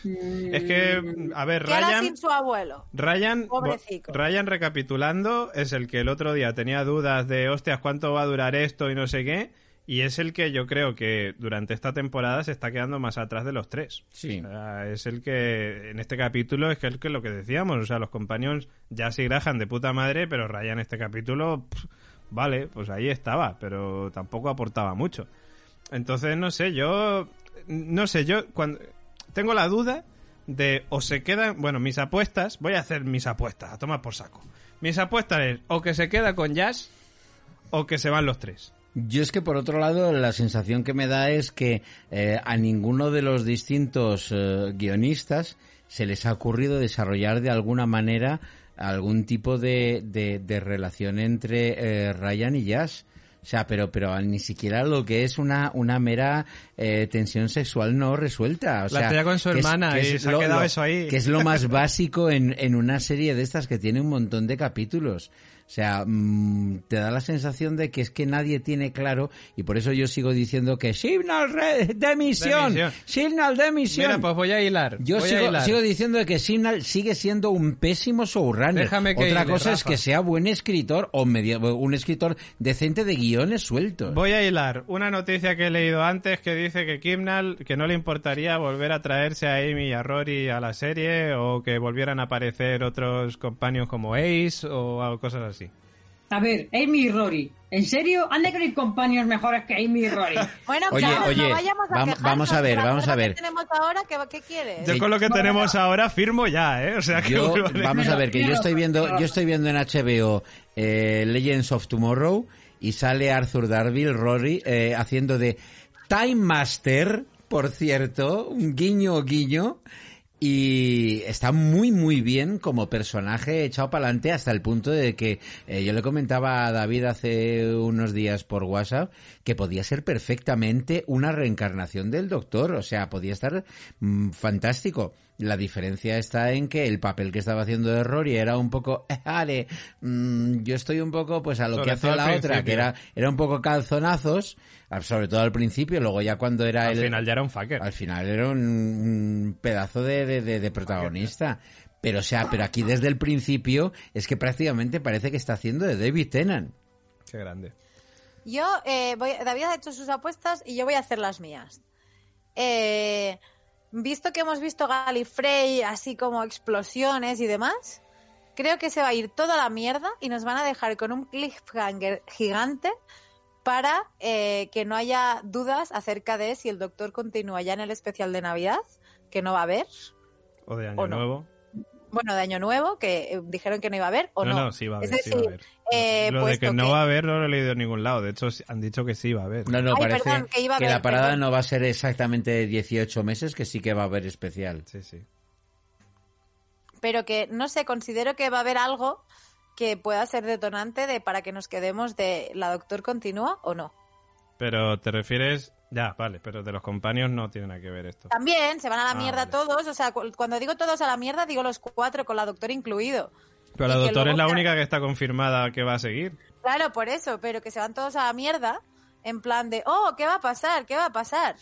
Es que, a ver, ¿Qué hará Ryan... sin su abuelo? Ryan, Pobrecico. Ryan, recapitulando, es el que el otro día tenía dudas de, hostias, ¿cuánto va a durar esto y no sé qué? Y es el que yo creo que durante esta temporada se está quedando más atrás de los tres. Sí. O sea, es el que, en este capítulo, es que es lo que decíamos, o sea, los compañeros ya sí grajan de puta madre, pero Ryan en este capítulo, pff, vale, pues ahí estaba, pero tampoco aportaba mucho. Entonces, no sé, yo, no sé, yo cuando tengo la duda de o se quedan, bueno, mis apuestas, voy a hacer mis apuestas, a tomar por saco. Mis apuestas es o que se queda con Jazz o que se van los tres. Yo es que por otro lado la sensación que me da es que eh, a ninguno de los distintos eh, guionistas se les ha ocurrido desarrollar de alguna manera algún tipo de, de- de relación entre eh, Ryan y Jazz. O sea, pero, pero ni siquiera lo que es una, una mera eh, tensión sexual no resuelta. O La tenía con su es- hermana y es se ha quedado eso ahí. Que es lo más [laughs] básico en, en una serie de estas que tiene un montón de capítulos. O sea, mm, te da la sensación de que es que nadie tiene claro y por eso yo sigo diciendo que signal de misión, signal de misión. Mira, pues voy a hilar. Yo a sigo, hilar. sigo diciendo que Signal sigue siendo un pésimo showrunner. Déjame que Otra hile, cosa es que sea buen escritor o medio, un escritor decente de guiones sueltos. Voy a hilar una noticia que he leído antes que dice que Kimnal que no le importaría volver a traerse a Amy y a Rory a la serie o que volvieran a aparecer otros compañeros como Ace o cosas así. A ver, Amy y Rory. ¿En serio? ¿Han de que no hay compañeros mejores que Amy y Rory? [laughs] Bueno, Oye, claro, oye, no vayamos a vam- quejarnos vamos a ver, vamos a ver. que tenemos ahora, ¿qué, qué quieres? Yo con lo que tenemos ahora firmo ya, ¿eh? O sea que Yo, vamos a ver, que yo estoy viendo, yo estoy viendo en HBO eh, Legends of Tomorrow y sale Arthur Darville, Rory, eh, haciendo de Time Master, por cierto, un guiño guiño. Y está muy, muy bien como personaje echado para adelante hasta el punto de que eh, yo le comentaba a David hace unos días por WhatsApp que podía ser perfectamente una reencarnación del Doctor. O sea, podía estar mm, fantástico. La diferencia está en que el papel que estaba haciendo de Rory era un poco, [laughs] vale, mm, yo estoy un poco pues a lo Sobre que hace al la otra, principio. que era, era un poco calzonazos, ah, sobre todo al principio, luego ya cuando era Al el... final ya era un fucker. Al final era un, un pedazo de, de- de- de protagonista. Pero, o sea, pero aquí desde el principio es que prácticamente parece que está haciendo de David Tennant. Qué grande. Yo, eh, voy, David ha hecho sus apuestas y yo voy a hacer las mías. Eh, visto que hemos visto Galifrey, así como explosiones y demás, creo que se va a ir toda la mierda y nos van a dejar con un cliffhanger gigante para eh, que no haya dudas acerca de si el doctor continúa ya en el especial de Navidad, que no va a haber, O de Año ¿O no? Nuevo. Bueno, de Año Nuevo, que eh, dijeron que no iba a haber, o no, no. no, sí va a haber. es sí va a decir, haber. eh, lo de puesto que no que- va a haber no lo he leído en ningún lado. De hecho, han dicho que sí va a haber. No, no, Ay, parece perdón, que iba a que haber, la parada perdón. no va a ser exactamente 18 meses, que sí que va a haber especial. Sí, sí. pero que no sé, considero que va a haber algo que pueda ser detonante de para que nos quedemos de la doctor continúa o no. Pero te refieres... Ya, vale, pero de los compañeros no tiene nada que ver esto. También se van a la Ah, mierda vale. todos, o sea, cu- cuando digo todos a la mierda digo los cuatro con la doctor incluido. Pero la y doctora es la única que está confirmada que va a seguir. Claro, por eso, pero que se van todos a la mierda en plan de, oh, ¿qué va a pasar? ¿Qué va a pasar?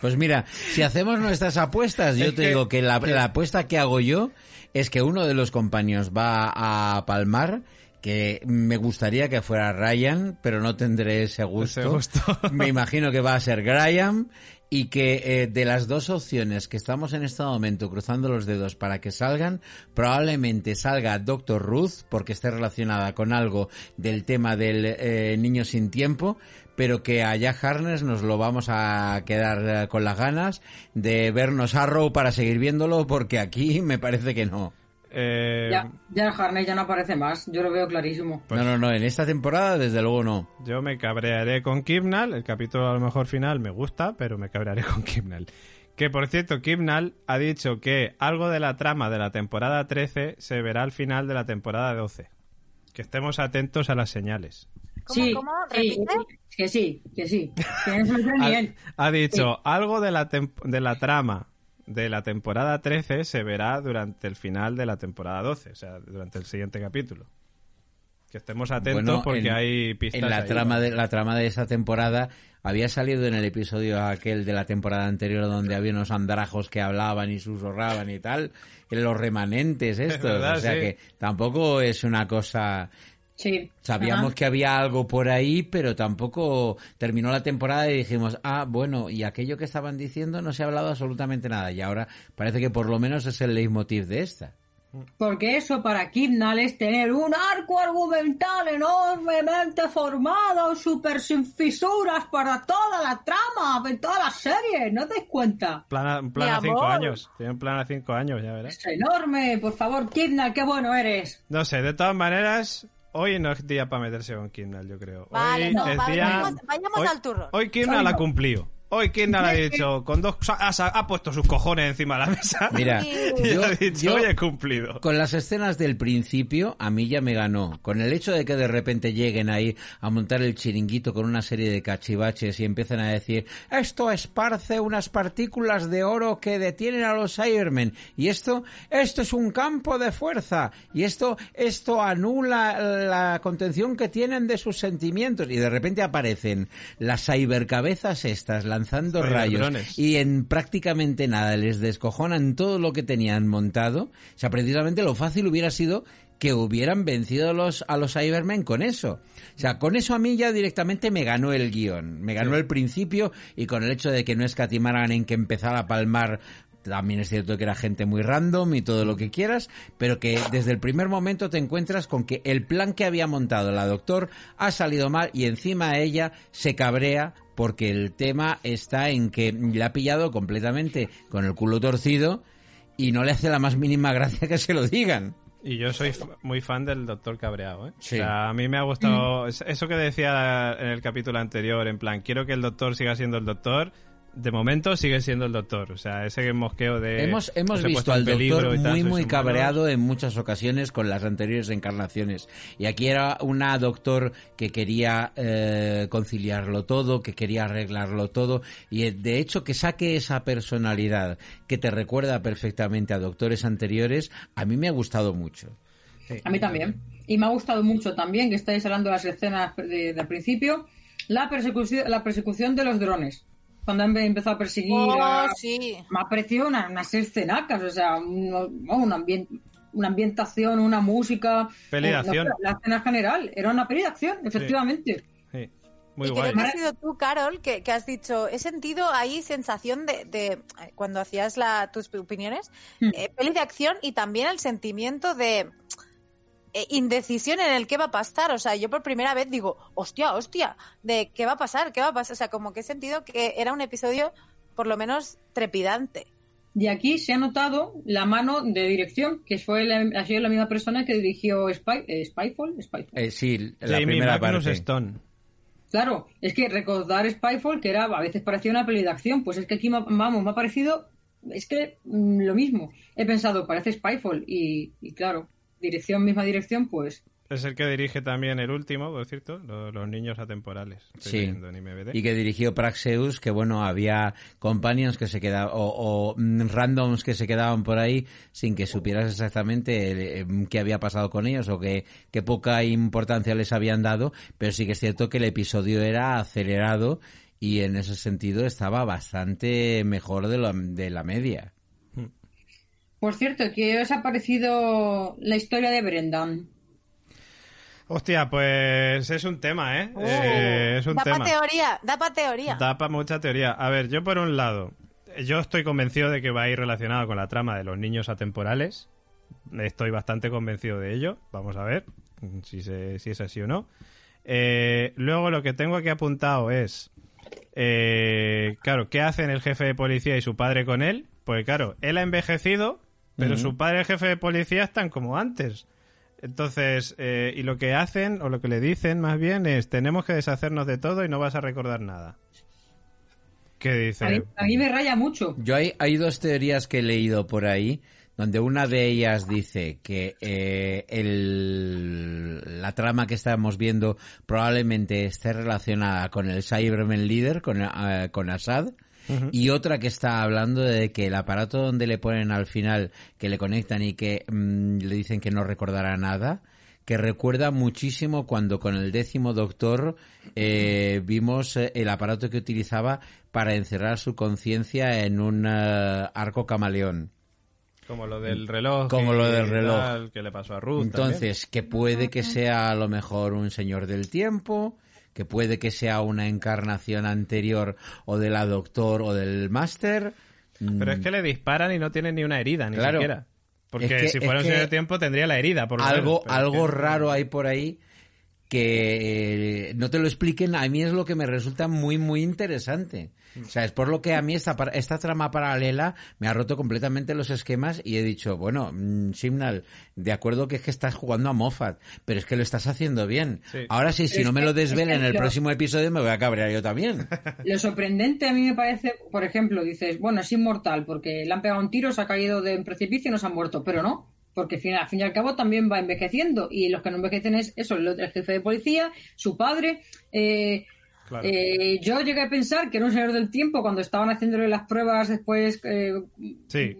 Pues mira, si hacemos nuestras apuestas, yo te que- digo que la, la apuesta que hago yo es que uno de los compañeros va a palmar, que me gustaría que fuera Ryan, pero no tendré ese gusto. Ese gusto. [laughs] Me imagino que va a ser Graham y que eh, de las dos opciones que estamos en este momento cruzando los dedos para que salgan, probablemente salga Doctor Ruth porque esté relacionada con algo del tema del eh, niño sin tiempo, pero que a Jack Harness nos lo vamos a quedar eh, con las ganas de vernos Arrow para seguir viéndolo porque aquí [laughs] me parece que no. Eh, Ya, ya Harney ya no aparece más, yo lo veo clarísimo. Pues- no, no, no, en esta temporada desde luego no. Yo me cabrearé con Kimnal. El capítulo a lo mejor final me gusta, pero me cabrearé [laughs] con Kimnal. Que por cierto, Kimnal ha dicho que algo de la trama de la temporada 13 se verá al final de la temporada 12. Que estemos atentos a las señales. ¿Cómo, sí, cómo? sí, que sí, que sí. Que no [laughs] Ha, ha dicho algo de la, de la trama de la temporada 13 se verá durante el final de la temporada 12, o sea, durante el siguiente capítulo. Que estemos atentos Bueno, porque en- hay pistas. En la ahí, trama ¿no? de la trama de esa temporada había salido en el episodio aquel de la temporada anterior donde había unos andrajos que hablaban y susurraban y tal, en los remanentes [laughs] estos, verdad, o sea sí. que tampoco es una cosa Sí. Sabíamos Ajá. que había algo por ahí, pero tampoco terminó la temporada y dijimos, ah, bueno, y aquello que estaban diciendo no se ha hablado absolutamente nada. Y ahora parece que por lo menos es el leitmotiv de esta. Porque eso para Kidnal es tener un arco argumental enormemente formado, súper sin fisuras para toda la trama, de toda la serie, ¿no te das cuenta? Plan, un plan Mi a 5 amor. años. Tiene un plan a 5 años, ya verás. Es enorme, por favor, Kidnal, qué bueno eres. No sé, de todas maneras, hoy no es día para meterse con Kindle, yo creo. Vale, hoy no, es vale, día... vayamos- vayamos hoy, al turrón. Hoy Kindle ha cumplido. Hoy Kindle [laughs] ha dicho, con dos... Ha, ha puesto sus cojones encima de la mesa. [laughs] Mira, [laughs] y yo, ha dicho, yo hoy he cumplido. con las escenas del principio a mí ya me ganó. Con el hecho de que de repente lleguen ahí a montar el chiringuito con una serie de cachivaches y empiecen a decir esto esparce unas partículas de oro que detienen a los Cybermen y esto esto es un campo de fuerza y esto esto anula la contención que tienen de sus sentimientos y de repente aparecen las cybercabezas estas lanzando rayos y en prácticamente nada les descojonan todo lo que tenían montado. O sea, precisamente lo fácil hubiera sido que hubieran vencido a los, a los Cybermen con eso. O sea, con eso a mí ya directamente me ganó el guion. Me ganó el principio y con el hecho de que no escatimaran en que empezara a palmar también es cierto que era gente muy random y todo lo que quieras, pero que desde el primer momento te encuentras con que el plan que había montado la doctor ha salido mal y encima ella se cabrea porque el tema está en que le ha pillado completamente con el culo torcido y no le hace la más mínima gracia que se lo digan. Y yo soy muy fan del Doctor Cabreado, ¿eh? Sí. O sea, a mí me ha gustado es- eso que decía en el capítulo anterior, en plan, quiero que el Doctor siga siendo el Doctor. De momento sigue siendo el Doctor. O sea, ese mosqueo de... hemos hemos os he visto al doctor muy muy cabreado en muchas ocasiones con las anteriores encarnaciones y aquí era una doctor que quería eh, conciliarlo todo que quería arreglarlo todo y eh, de hecho que saque esa personalidad que te recuerda perfectamente a doctores anteriores a mí me ha gustado mucho A mí también. Y me ha gustado mucho también que estáis hablando de las escenas de- del principio, la persecución, la persecución de los drones. Cuando han empezado a perseguir Oh, a- sí. me ha parecido una- unas escenacas, o sea, un, un ambien- una ambientación, una música. Peli de eh, no, acción. la escena general, era una peli de acción, efectivamente. Sí, muy y guay. creo que has sido tú, Carol, que, que has dicho, he sentido ahí sensación de, de eh, cuando hacías la, tus opiniones, Mm. eh, peli de acción y también el sentimiento de eh, indecisión en el qué va a pasar. O sea, yo por primera vez digo, hostia, hostia, de qué va a pasar, qué va a pasar. O sea, como que he sentido que era un episodio por lo menos trepidante. Y aquí se ha notado la mano de dirección, que fue la, ha sido la misma persona que dirigió Spy, eh, Spyfall. Spyfall. Eh, sí la Jamie primera Magnus parte Stone. Claro, es que recordar Spyfall, que era a veces parecía una peli de acción, pues es que aquí, me- vamos, me ha parecido, es que mm, lo mismo. He pensado, parece Spyfall, y, y claro, dirección, misma dirección, pues Es el que dirige también el último, por cierto, lo- Los, Niños Atemporales. Sí. en y que dirigió Praxeus, que bueno, había companions que se quedaban, o, o, mm, randoms que se quedaban por ahí sin que supieras exactamente eh, qué había pasado con ellos o qué, qué poca importancia les habían dado, pero sí que es cierto que el episodio era acelerado y en ese sentido estaba bastante mejor de, lo- de la media. Por cierto, ¿qué os ha parecido la historia de Brendan? Hostia, pues es un tema, ¿eh? Oh. Eh, es un da tema. para teoría, da para teoría. Da para mucha teoría. A ver, yo por un lado, yo estoy convencido de que va a ir relacionado con la trama de los niños atemporales. Estoy bastante convencido de ello. Vamos a ver si, se- si es así o no. Eh, luego lo que tengo aquí apuntado es, eh, claro, ¿qué hacen el jefe de policía y su padre con él? Pues claro, él ha envejecido, pero su padre jefe de policía están como antes. Entonces, eh, y lo que hacen, o lo que le dicen más bien, es tenemos que deshacernos de todo y no vas a recordar nada. ¿Qué dice? A mí, a mí me raya mucho. Yo hay, hay dos teorías que he leído por ahí, donde una de ellas dice que eh, el- la trama que estamos viendo probablemente esté relacionada con el Cyberman Leader, con, eh, con Assad, y otra que está hablando de que el aparato donde le ponen al final, que le conectan y que mm, le dicen que no recordará nada, que recuerda muchísimo cuando con el décimo doctor eh, vimos eh, el aparato que utilizaba para encerrar su conciencia en un eh, arco camaleón. Como lo del reloj. Como lo del reloj. tal, que le pasó a Ruth. Entonces, que puede que sea a lo mejor un señor del tiempo, que puede que sea una encarnación anterior o de la doctor o del máster. también. Pero es que le disparan y no tiene ni una herida, ni Claro. siquiera. Porque Es que- si fuera un señor de tiempo tendría la herida, por lo algo, menos, pero es algo que- raro hay por ahí que eh, no te lo expliquen, a mí es lo que me resulta muy, muy interesante. O sea, es por lo que a mí esta, esta trama paralela me ha roto completamente los esquemas y he dicho, bueno, mm, Simnal, de acuerdo que es que estás jugando a Moffat, pero es que lo estás haciendo bien. Sí. Ahora sí, si no me que- lo desvelen en el lo- próximo episodio me voy a cabrear yo también. [laughs] Lo sorprendente a mí me parece, por ejemplo, dices, bueno, es inmortal porque le han pegado un tiro, se ha caído de un precipicio y no se ha muerto, pero no, porque al fin, al fin y al cabo también va envejeciendo y los que no envejecen es eso, el, el jefe de policía, su padre. eh, Claro. eh, yo llegué a pensar que era un señor del tiempo cuando estaban haciéndole las pruebas después. eh, Sí.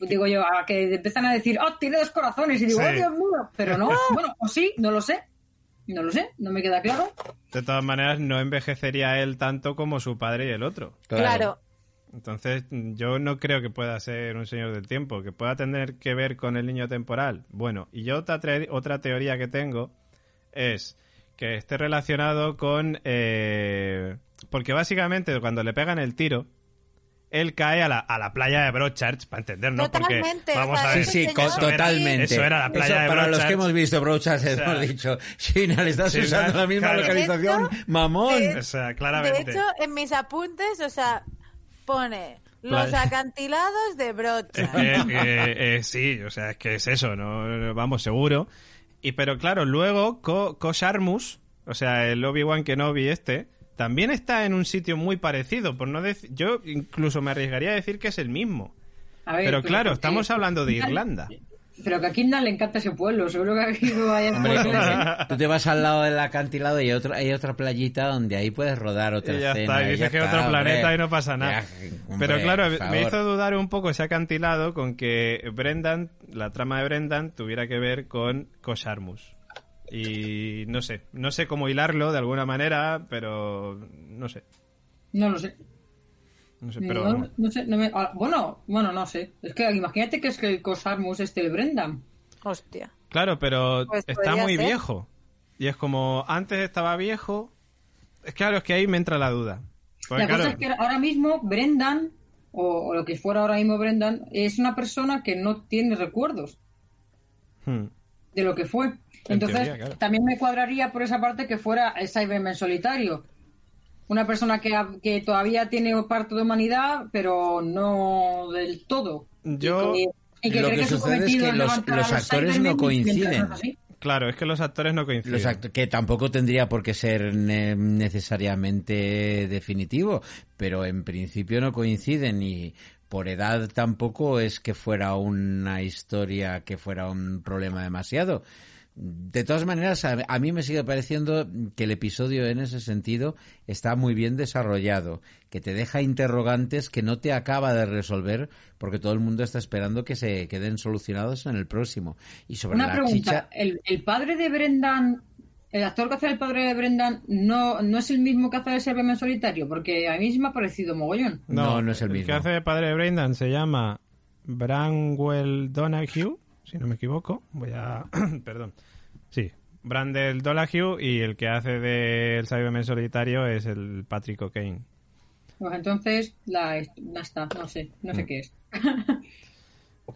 Digo yo, a que empiezan a decir, ¡oh, tiene dos corazones! Y digo, Sí. ¡oh, Dios mío! Pero no, [laughs] bueno, o sí, no lo sé. No lo sé, no me queda claro. De todas maneras, no envejecería él tanto como su padre y el otro. Claro. Entonces, yo no creo que pueda ser un señor del tiempo, que pueda tener que ver con el niño temporal. Bueno, y yo otra, otra teoría que tengo es que esté relacionado con... eh, porque básicamente cuando le pegan el tiro, él cae a la, a la playa de Broadchurch, para entendernos, porque Totalmente, vamos o sea, a ver... Sí, sí, Eso totalmente. Eso era la playa de Para los que hemos visto Broadchurch, hemos sea, dicho, China, le estás usando la misma claro. localización, De hecho, mamón. O sea, De claramente. hecho, en mis apuntes, o sea, pone los Playa. acantilados de Es que, eh, eh, sí, o sea, es que es eso, no, no- vamos, seguro. Y pero claro, luego Ko, Ko Sharmus, o sea, el Obi-Wan Kenobi este, también está en un sitio muy parecido, por no decir, yo incluso me arriesgaría a decir que es el mismo. Ver, Pero claro, estamos hablando de Irlanda. Pero que a Kindle le encanta ese pueblo, seguro que aquí no vaya Hombre, tú te vas al lado del acantilado y hay otra, hay otra playita donde ahí puedes rodar otra Y ya escena. está, y dices que es está, otro planeta y no pasa nada. Ya, hombre, Pero claro, me hizo dudar un poco ese acantilado con que Brendan, la trama de Brendan, tuviera que ver con Kosharmus. Y no sé, no sé cómo hilarlo de alguna manera, pero no sé. No lo sé. No sé, pero No, no sé, no me- ah, bueno, bueno, no sé. Es que imagínate que es que el Cosarmus este el Brendan. Hostia. claro, pero Pues está muy ser. viejo. Y es como antes estaba viejo. Es claro, es que ahí me entra la duda. Porque, la cosa es que ahora mismo Brendan, o, o lo que fuera ahora mismo Brendan, es una persona que no tiene recuerdos hmm, de lo que fue. En Entonces, teoría, claro. también me cuadraría por esa parte que fuera el Cyberman solitario. Una persona que, ha- que todavía tiene parte de humanidad, pero no del todo. Yo- Y que, y que Lo que su sucede es cometido que los- levantar a los actores no coinciden. claro, es que los actores no coinciden. Los act- que tampoco tendría por qué ser ne- necesariamente definitivo, pero en principio no coinciden y por edad tampoco es que fuera una historia que fuera un problema demasiado. De todas maneras, a, a mí me sigue pareciendo que el episodio en ese sentido está muy bien desarrollado, que te deja interrogantes que no te acaba de resolver porque todo el mundo está esperando que se queden solucionados en el próximo. Y sobre Una la pregunta, chicha, ¿el, el padre de Brendan, el actor que hace el padre de Brendan, no, no es el mismo que hace el Cyberman solitario? Porque a mí sí me ha parecido mogollón. No, no es el mismo. que hace de padre de Brendan se llama Branwell Donahue, si no me equivoco. Voy a. [clears throat] Perdón. Sí, Brandel Dolahue y el que hace del Cyberman solitario es el Patrick O'Kane. Pues entonces, la, la está, no sé, no sé Mm. qué es. [laughs]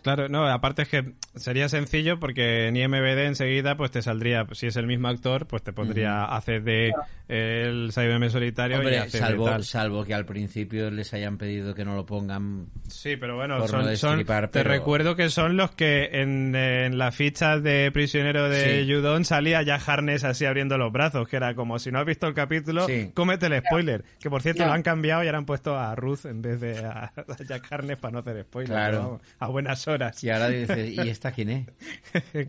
Claro, no, aparte es que sería sencillo porque en IMBD enseguida pues te saldría, si es el mismo actor, pues te pondría hacer de el Cyberman solitario y hacer salvo, tal. salvo que al principio les hayan pedido que no lo pongan. Sí, pero bueno, Por no son, destripar, te pero- recuerdo que son los que en, en la ficha de prisionero de Sí. Judon salía ya Harness así abriendo los brazos, que era como si no has visto el capítulo, Sí. cómete el spoiler. Que por cierto lo han cambiado y ahora han puesto a Ruth en vez de a, a Jack Harness para no hacer spoiler. Claro. pero vamos, a buenas horas. Y ahora dices, [laughs] ¿y esta quién es?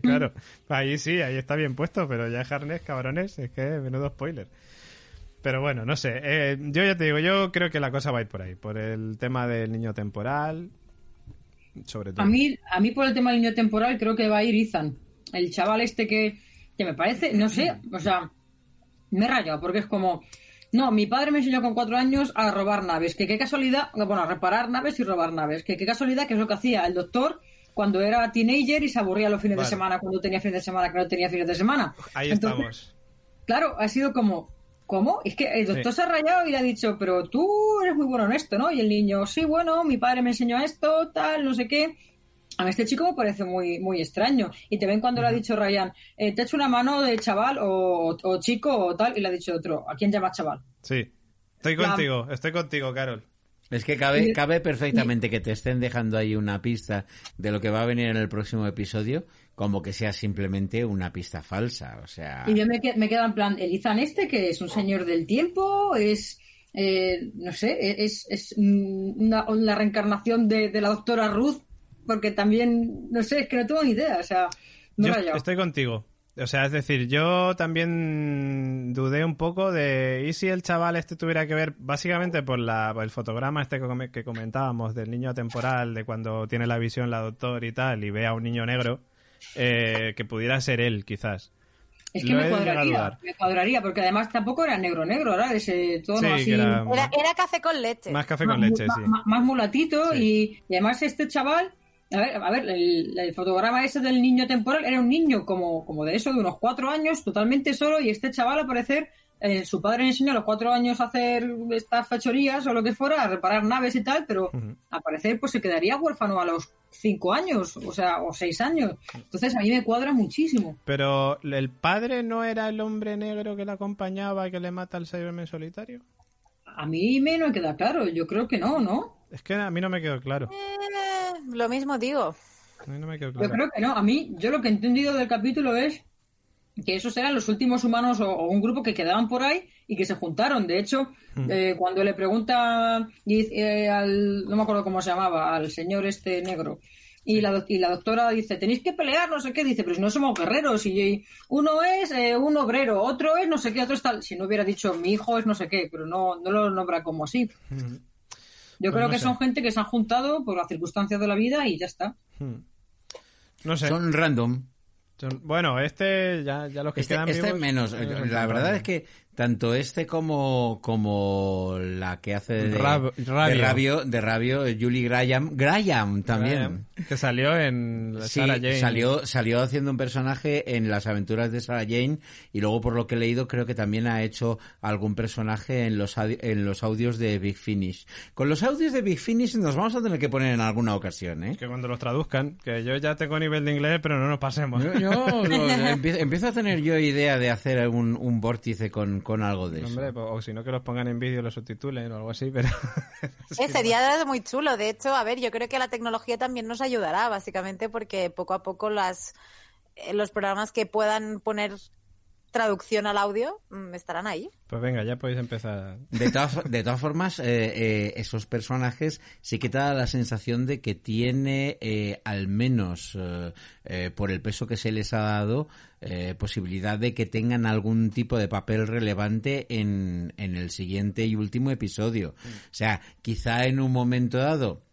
claro, ahí sí, ahí está bien puesto, pero ya Harness, cabrones, es que menudo spoiler. Pero bueno, no sé. eh, yo ya te digo, yo creo que la cosa va a ir por ahí, por el tema del niño temporal, sobre todo. A mí, a mí por el tema del niño temporal creo que va a ir Ethan. El chaval este que, que me parece, no sé, o sea, me he rayado porque es como, no, mi padre me enseñó con cuatro años a robar naves, que qué casualidad, bueno, a reparar naves y robar naves, que qué casualidad que es lo que hacía el doctor cuando era teenager y se aburría los fines Vale. de semana cuando tenía fines de semana que no tenía fines de semana. Ahí Entonces, estamos. Claro, ha sido como, ¿cómo? Es que el doctor Sí. se ha rayado y le ha dicho, pero tú eres muy bueno en esto, ¿no? Y el niño, sí, bueno, mi padre me enseñó esto, tal, no sé qué. A mí este chico me parece muy, muy extraño. Y te ven cuando le ha dicho Ryan, eh, te echo una mano de chaval o, o chico o tal, y le ha dicho otro, ¿a quién llamas chaval? Sí. Estoy La- contigo, estoy contigo, Carol. Es que cabe, cabe perfectamente que te estén dejando ahí una pista de lo que va a venir en el próximo episodio, como que sea simplemente una pista falsa. O sea, Y yo me, me quedo en plan, el Ethan este, que es un señor del tiempo, es, eh, no sé, es, es mm, una, una reencarnación de, de la doctora Ruth, porque también, no sé, es que no tengo ni idea, o sea, he Yo estoy contigo. O sea, es decir, yo también dudé un poco de y si el chaval este tuviera que ver básicamente por, la, por el fotograma este que, come- que comentábamos del niño temporal, de cuando tiene la visión la doctor y tal, y ve a un niño negro, eh, que pudiera ser él, quizás. Es que Lo me cuadraría, me cuadraría, porque además tampoco era negro negro, era ese tono Sí, así, era Era, era café con leche. más café más, con leche, sí. más- más mulatito Sí. y, y además este chaval, a ver, a ver el, el fotograma ese del niño temporal era un niño como, como de eso, de unos cuatro años, totalmente solo y este chaval al parecer eh, su padre le enseñó a los cuatro años a hacer estas fechorías o lo que fuera, a reparar naves y tal, pero al parecer pues se quedaría huérfano a los cinco años, o sea, o seis años. Entonces a mí me cuadra muchísimo. Pero el padre no era el hombre negro que le acompañaba y que le mata al Cyberman solitario. A mí me no queda claro, yo creo que no, ¿no? Es que a mí no me quedó claro. Eh, lo mismo digo. A mí no me quedó Yo claro. creo que no. A mí, yo lo que he entendido del capítulo es que esos eran los últimos humanos o, o un grupo que quedaban por ahí y que se juntaron. De hecho, eh, cuando le pregunta dice, eh, al, no me acuerdo cómo se llamaba, al señor este negro, y la, y la doctora dice, tenéis que pelear, no sé qué, dice, pero si no somos guerreros, y uno es eh, un obrero, otro es no sé qué, otro es tal. Si no hubiera dicho, mi hijo es no sé qué, pero no, no lo nombra como así. Ujú. Yo Pues creo no que sé. son gente que se han juntado por las circunstancias de la vida y ya está. Hmm. No sé. son random. Son- Bueno, este ya, ya los que Este, quedan este vivos, menos. eh, La verdad es que tanto este como, como la que hace de, Rab- de Rabio. Rabio, de Rabio, Julie Graham, Graham también. Graham, Que salió en Sí, Sarah Jane. salió, salió haciendo un personaje en las aventuras de Sarah Jane y luego por lo que he leído creo que también ha hecho algún personaje en los, en los audios de Big Finish. Con los audios de Big Finish nos vamos a tener que poner en alguna ocasión, ¿eh? Que cuando los traduzcan, que yo ya tengo nivel de inglés, pero no nos pasemos. Yo, yo [laughs] empiezo a tener yo idea de hacer un, un vórtice con, con algo de eso. Hombre, pues, o si no que los pongan en vídeo y los subtitulen o algo así, [laughs] pero... Eh, sería muy chulo. De hecho, a ver, yo creo que la tecnología también nos ayudará, básicamente, porque poco a poco las eh, los programas que puedan poner traducción al audio mm, estarán ahí. Pues venga, ya podéis empezar. De todas, de todas formas, eh, eh, esos personajes sí que te da la sensación de que tiene, eh, al menos eh, eh, por el peso que se les ha dado, eh, posibilidad de que tengan algún tipo de papel relevante en, en el siguiente y último episodio. O sea, quizá en un momento dado mm,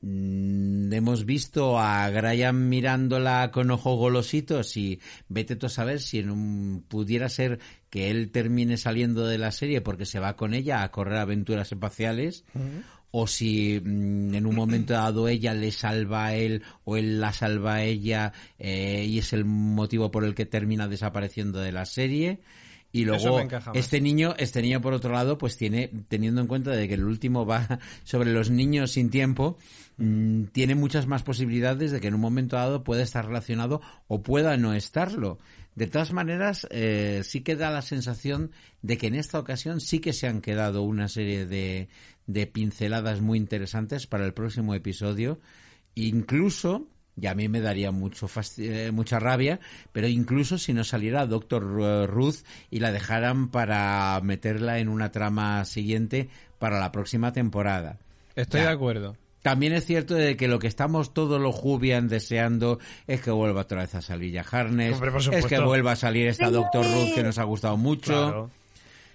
hemos visto a Graham mirándola con ojos golositos y vete tú a saber si en un pudiera ser que él termine saliendo de la serie porque se va con ella a correr aventuras espaciales o si mm, en un momento dado ella le salva a él o él la salva a ella eh, y es el motivo por el que termina desapareciendo de la serie. Y luego este niño, este niño por otro lado, pues tiene, teniendo en cuenta de que el último va [laughs] sobre los niños sin tiempo, mm, tiene muchas más posibilidades de que en un momento dado pueda estar relacionado o pueda no estarlo. De todas maneras, eh, sí que da la sensación de que en esta ocasión sí que se han quedado una serie de, de pinceladas muy interesantes para el próximo episodio. Incluso, y a mí me daría mucho eh, mucha rabia, pero incluso si no saliera Doctor Ruth y la dejaran para meterla en una trama siguiente para la próxima temporada. Estoy Ya. de acuerdo. También es cierto de que lo que estamos todos los Jubian deseando es que vuelva otra vez a salir ya Harness, Hombre, por es que vuelva a salir esta Doctor Ruth que nos ha gustado mucho. Claro.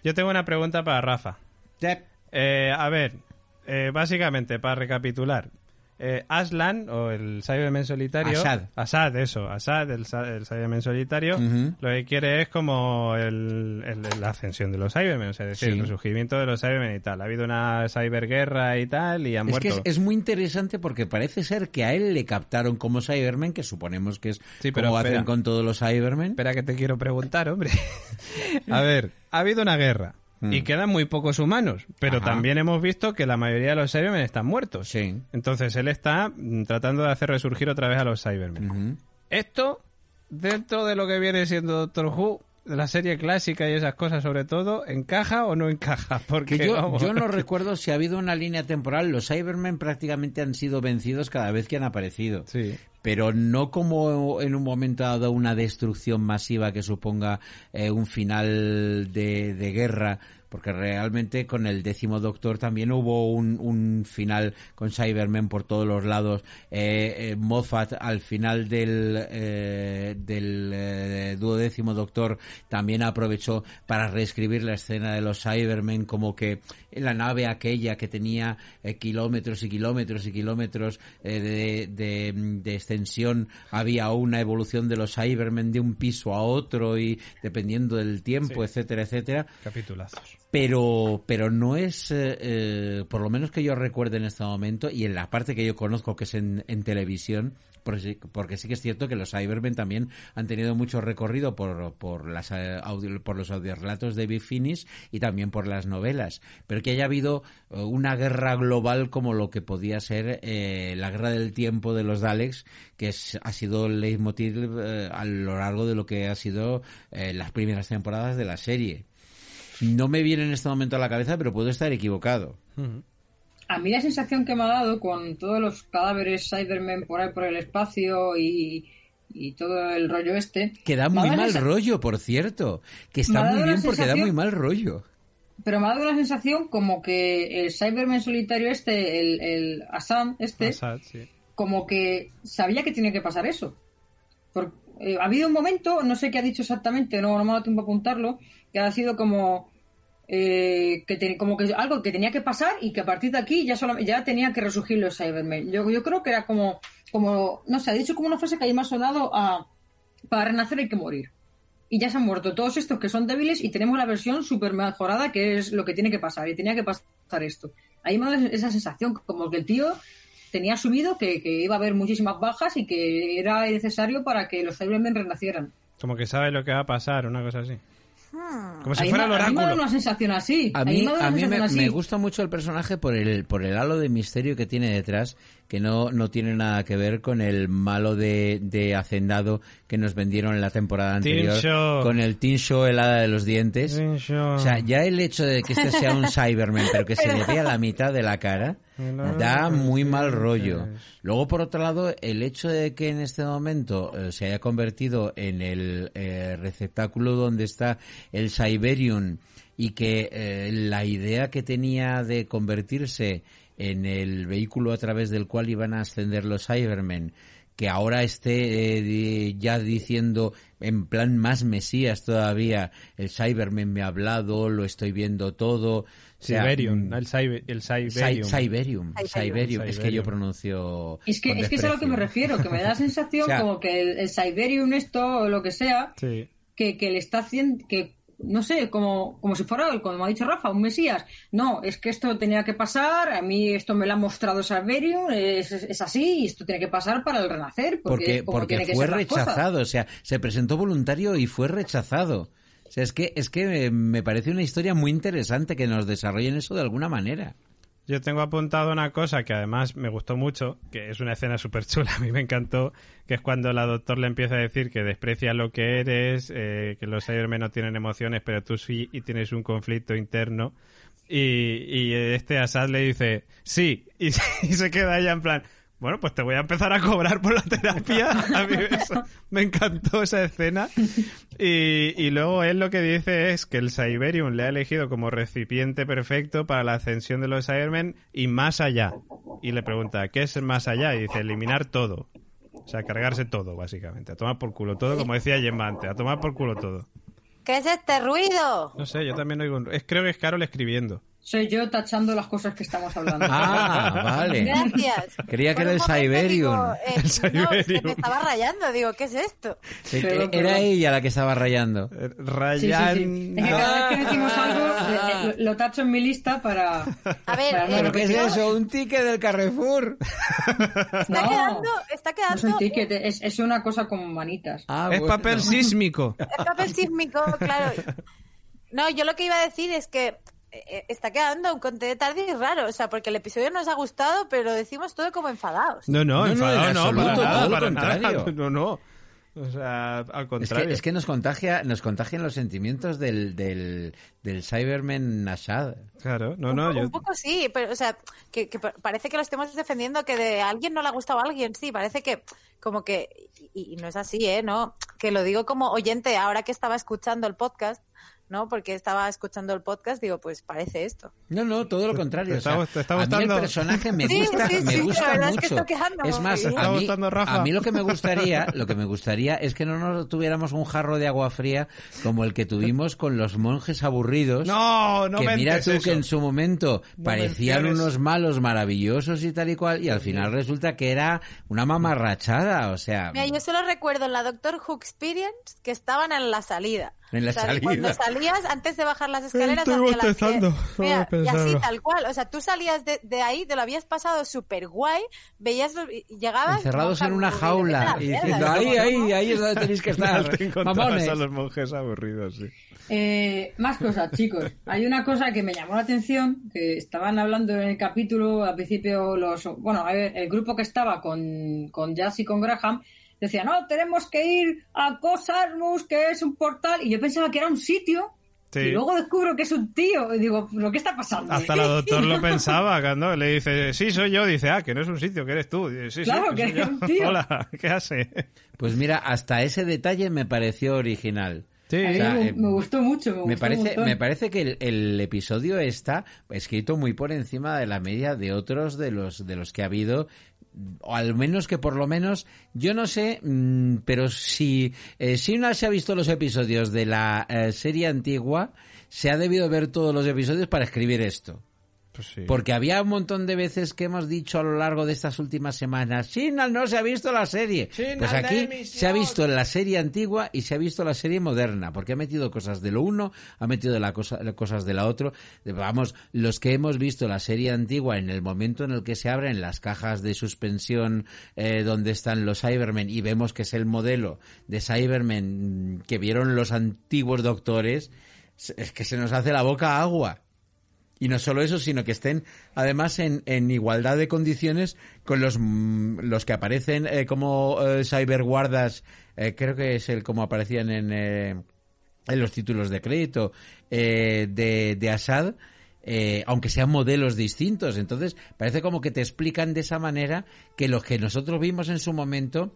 Yo tengo una pregunta para Rafa. Yep. Eh, a ver, eh, básicamente, para recapitular. Eh, Aslan, o el Cyberman solitario... Assad. Assad, eso. Assad, el, el solitario, lo que quiere es como el, el- la ascensión de los Cybermen, o sea, es decir, Sí. el surgimiento de los Cybermen y tal. Ha habido una cyberguerra y tal, y han Es muerto... que es, es muy interesante porque parece ser que a él le captaron como Cyberman, que suponemos que es Sí, pero como hacen con todos los Cybermen. Espera que te quiero preguntar, hombre. [laughs] a ver, ha habido una guerra. Y Mm. quedan muy pocos humanos, pero Ajá. también hemos visto que la mayoría de los Cybermen están muertos. Sí. Entonces él está mm, tratando de hacer resurgir otra vez a los Cybermen. Esto, dentro de lo que viene siendo Doctor Who, de la serie clásica y esas cosas sobre todo, ¿encaja o no encaja? [laughs] Porque Que yo, vamos, yo no recuerdo si ha habido una línea temporal. Los Cybermen prácticamente han sido vencidos cada vez que han aparecido. Sí. Pero no como en un momento dado una destrucción masiva que suponga eh, un final de, de guerra. Porque realmente con el décimo Doctor también hubo un, un final con Cybermen por todos los lados. Eh, eh, Moffat al final del, eh, del eh, duodécimo Doctor también aprovechó para reescribir la escena de los Cybermen como que en la nave aquella que tenía kilómetros y kilómetros y kilómetros de, de- de extensión había una evolución de los Cybermen de un piso a otro y dependiendo del tiempo, Sí. etcétera, etcétera Capitulazos. Pero pero no es eh, eh, por lo menos que yo recuerde en este momento y en la parte que yo conozco que es en, televisión porque sí, que es cierto que los Cybermen también han tenido mucho recorrido por las eh, por los audiorelatos de Big Finish y también por las novelas. Pero que haya habido eh, una guerra global como lo que podía ser eh, la guerra del tiempo de los Daleks que ha sido el leitmotiv a lo largo de lo que ha sido las primeras temporadas de la serie no me viene en este momento a la cabeza, pero puedo estar equivocado. A mí la sensación que me ha dado con todos los cadáveres Cybermen por ahí por el espacio y, y todo el rollo este. Que da muy mal rollo, por cierto. Que Me está ha dado muy la bien porque da sensación- muy mal rollo. Pero me ha dado una sensación como que el Cyberman solitario este, el, el Assam este, sí. como que sabía que tenía que pasar eso. Por- eh, ha habido un momento, no sé qué ha dicho exactamente, no, no me ha dado tiempo a apuntarlo, que ha sido como eh, que como que algo que tenía que pasar y que a partir de aquí ya solo, ya tenía que resurgir los Cybermen. Yo, creo que era como, como, no sé, ha dicho como una frase que a mí me ha sonado a para renacer hay que morir. Y ya se han muerto todos estos que son débiles y tenemos la versión super mejorada que es lo que tiene que pasar. Y tenía que pasar esto. Ahí me da esa sensación, como que el tío tenía asumido que, que iba a haber muchísimas bajas y que era necesario para que los Cybermen renacieran. Como que sabe lo que va a pasar, una cosa así. Como si fuera el me- a mí me da oráculo. una sensación así. A mí, me da una a mí me, sensación así. me gusta mucho el personaje por el, por el halo de misterio que tiene detrás, que no, no tiene nada que ver con el malo de, de Hacendado que nos vendieron en la temporada anterior. Show. Con el Teen Show helada de los dientes. O sea, ya el hecho de que este sea un Cyberman, pero que se le vea la mitad de la cara, da muy mal rollo. Luego, por otro lado, el hecho de que en este momento eh, se haya convertido en el eh, receptáculo donde está el Cyberium y que eh, la idea que tenía de convertirse en el vehículo a través del cual iban a ascender los Cybermen, que ahora esté eh, ya diciendo en plan más mesías todavía, el Cyberman me ha hablado, lo estoy viendo todo. O sea, Siberium, mm, el, Cyber, el Cy- Cyberium. Cyberium, es que yo pronuncio. Es que, es que es a lo que me refiero, que me da la [laughs] sensación O sea- como que el, el Cyberium esto o lo que sea, Sí. que, que le está haciendo, que no sé, como, como si fuera, como ha dicho Rafa, un Mesías. No, es que esto tenía que pasar, a mí esto me lo ha mostrado Salverium, es, es así, y esto tiene que pasar para el renacer. Porque, porque, porque fue rechazado, o sea, se presentó voluntario y fue rechazado. O sea, es que, es que me parece una historia muy interesante que nos desarrollen eso de alguna manera. Yo tengo apuntado una cosa que además me gustó mucho, que es una escena súper chula, [laughs] a mí me encantó, que es cuando la doctor le empieza a decir que desprecia lo que eres, eh, que los Cybermen no tienen emociones, pero tú sí y tienes un conflicto interno. Y, y este Assad le dice, sí, y, [laughs] y se queda ella en plan, bueno, pues te voy a empezar a cobrar por la terapia. A mí eso, me encantó esa escena. Y, y, luego él lo que dice es que el Cyberium le ha elegido como recipiente perfecto para la ascensión de los Cybermen y más allá. Y le pregunta, ¿qué es más allá? Y dice, eliminar todo. O sea, cargarse todo, básicamente. A tomar por culo todo, como decía Gemma antes. A tomar por culo todo. ¿Qué es este ruido? No sé, yo también oigo un... Es, creo que es Carol escribiendo. Soy yo tachando las cosas que estamos hablando. Ah, vale. Gracias. Creía que era el Siberium. digo, eh, El No, es que Siberium. me estaba rayando. Digo, ¿qué es esto? Sí, Perdón, era ella la que estaba rayando. Eh, Sí, sí, Rayan... sí. Es que cada vez que decimos algo, eh, eh, lo tacho en mi lista para. A ver, para eh, ¿Pero qué es eso? ¿Un ticket del Carrefour? Está No. quedando, está No es un quedando ticket, es, es una cosa con manitas. Ah, Es bueno. papel [laughs] sísmico. Es papel sísmico, claro. No, yo lo que iba a decir es que eh, está quedando un conte de tarde raro, o sea, porque el episodio nos ha gustado, pero decimos todo como enfadados. No, no, No, no, enfadado en no, absoluto, para todo nada, lo para contrario. nada. [laughs] No, no. O sea, al Es contrario. que, es que nos contagia, nos contagian los sentimientos del, del, del Cyberman Ashad. Claro, no, un, no, po- yo... un poco sí, pero, o sea, que, que pa- parece que lo estemos defendiendo, que de alguien no le ha gustado a alguien, sí, parece que, como que, y, y no es así, ¿eh? No, que lo digo como oyente, ahora que estaba escuchando el podcast, ¿no? Porque estaba escuchando el podcast, digo, pues parece esto. No, no, todo lo contrario. ¿Te está- o sea, te está a mí el personaje me [laughs] gusta, sí, me gusta la verdad es que mucho. es más, muy bien. ¿Te está a mí, Rafa? a mí lo que me gustaría, lo que me gustaría es que no nos tuviéramos un jarro de agua fría como el que tuvimos con los monjes aburridos. No, no que mira tú eso. que en su momento No parecían unos malos maravillosos y tal y cual y al final resulta que era una mamarrachada, o sea, Mira, yo solo recuerdo en la Doctor Who Experience que estaban en la salida. En la O sea, salida. Cuando salías, antes de bajar las escaleras, Estoy hacia la bostezando, Mira, y así, tal cual. O sea, tú salías de, de ahí, te lo habías pasado súper guay, veías, llegabas... encerrados en una jaula y diciendo, ahí, ahí, ahí es donde tenéis que [laughs] estar, Te mamones. a los monjes aburridos, sí. Eh, más cosas, chicos. Hay una cosa que me llamó la atención, que estaban hablando en el capítulo, al principio los, bueno, a ver, el grupo que estaba con, con Jazz y con Graham, decía, no, tenemos que ir a Cosarmus, que es un portal, y yo pensaba que era un sitio, Sí. y luego descubro que es un tío, y digo, ¿lo que está pasando? Hasta la [laughs] doctor lo pensaba, cuando le dice, sí, soy yo, dice, ah, que no es un sitio, que eres tú. Dice, sí, Claro, sí, que eres un tío. Hola, ¿qué hace? Pues mira, hasta ese detalle me pareció original. Sí, A mí O sea, me, eh, me gustó mucho, me, Me gustó un parece, me parece que el, el episodio está escrito muy por encima de la media de otros de los de los que ha habido o al menos que por lo menos yo no sé mm, pero si eh, si una se ha visto los episodios de la eh, serie antigua se ha debido ver todos los episodios para escribir esto Pues sí. porque había un montón de veces que hemos dicho a lo largo de estas últimas semanas, Signal no se ha visto la serie. Signal pues aquí se ha visto la serie antigua y se ha visto la serie moderna, porque ha metido cosas de lo uno, ha metido la cosa, cosas de la otro. Vamos, los que hemos visto la serie antigua en el momento en el que se abren las cajas de suspensión eh, donde están los Cybermen y vemos que es el modelo de Cybermen que vieron los antiguos doctores, es que se nos hace la boca agua. Y no solo eso, sino que estén además en, en igualdad de condiciones con los, mm, los que aparecen eh, como eh, cyberguardas, eh, creo que es el como aparecían en, en los títulos de crédito de, de Assad, aunque sean modelos distintos. Entonces, parece como que te explican de esa manera que lo que nosotros vimos en su momento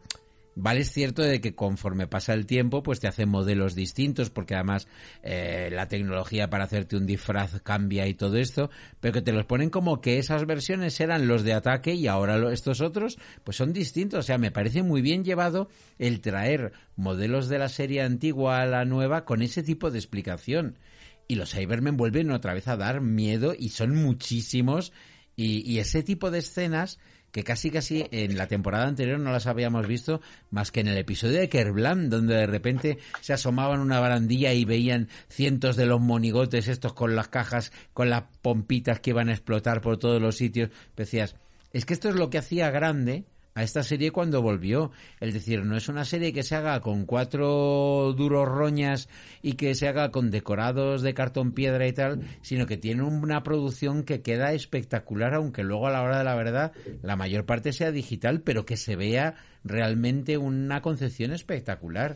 Vale, es cierto de que conforme pasa el tiempo, pues te hacen modelos distintos, porque además eh, la tecnología para hacerte un disfraz cambia y todo esto, pero que te los ponen como que esas versiones eran los de ataque y ahora lo- estos otros, pues son distintos. O sea, me parece muy bien llevado el traer modelos de la serie antigua a la nueva con ese tipo de explicación. Y los Cybermen vuelven otra vez a dar miedo y son muchísimos. Y, y ese tipo de escenas que casi casi en la temporada anterior no las habíamos visto más que en el episodio de Kerblam, donde de repente se asomaban una barandilla y veían cientos de los monigotes estos con las cajas, con las pompitas que iban a explotar por todos los sitios. Decías, es que esto es lo que hacía grande a esta serie cuando volvió. Es decir, no es una serie que se haga con cuatro duros roñas y que se haga con decorados de cartón piedra y tal, sino que tiene una producción que queda espectacular, aunque luego a la hora de la verdad la mayor parte sea digital, pero que se vea realmente una concepción espectacular.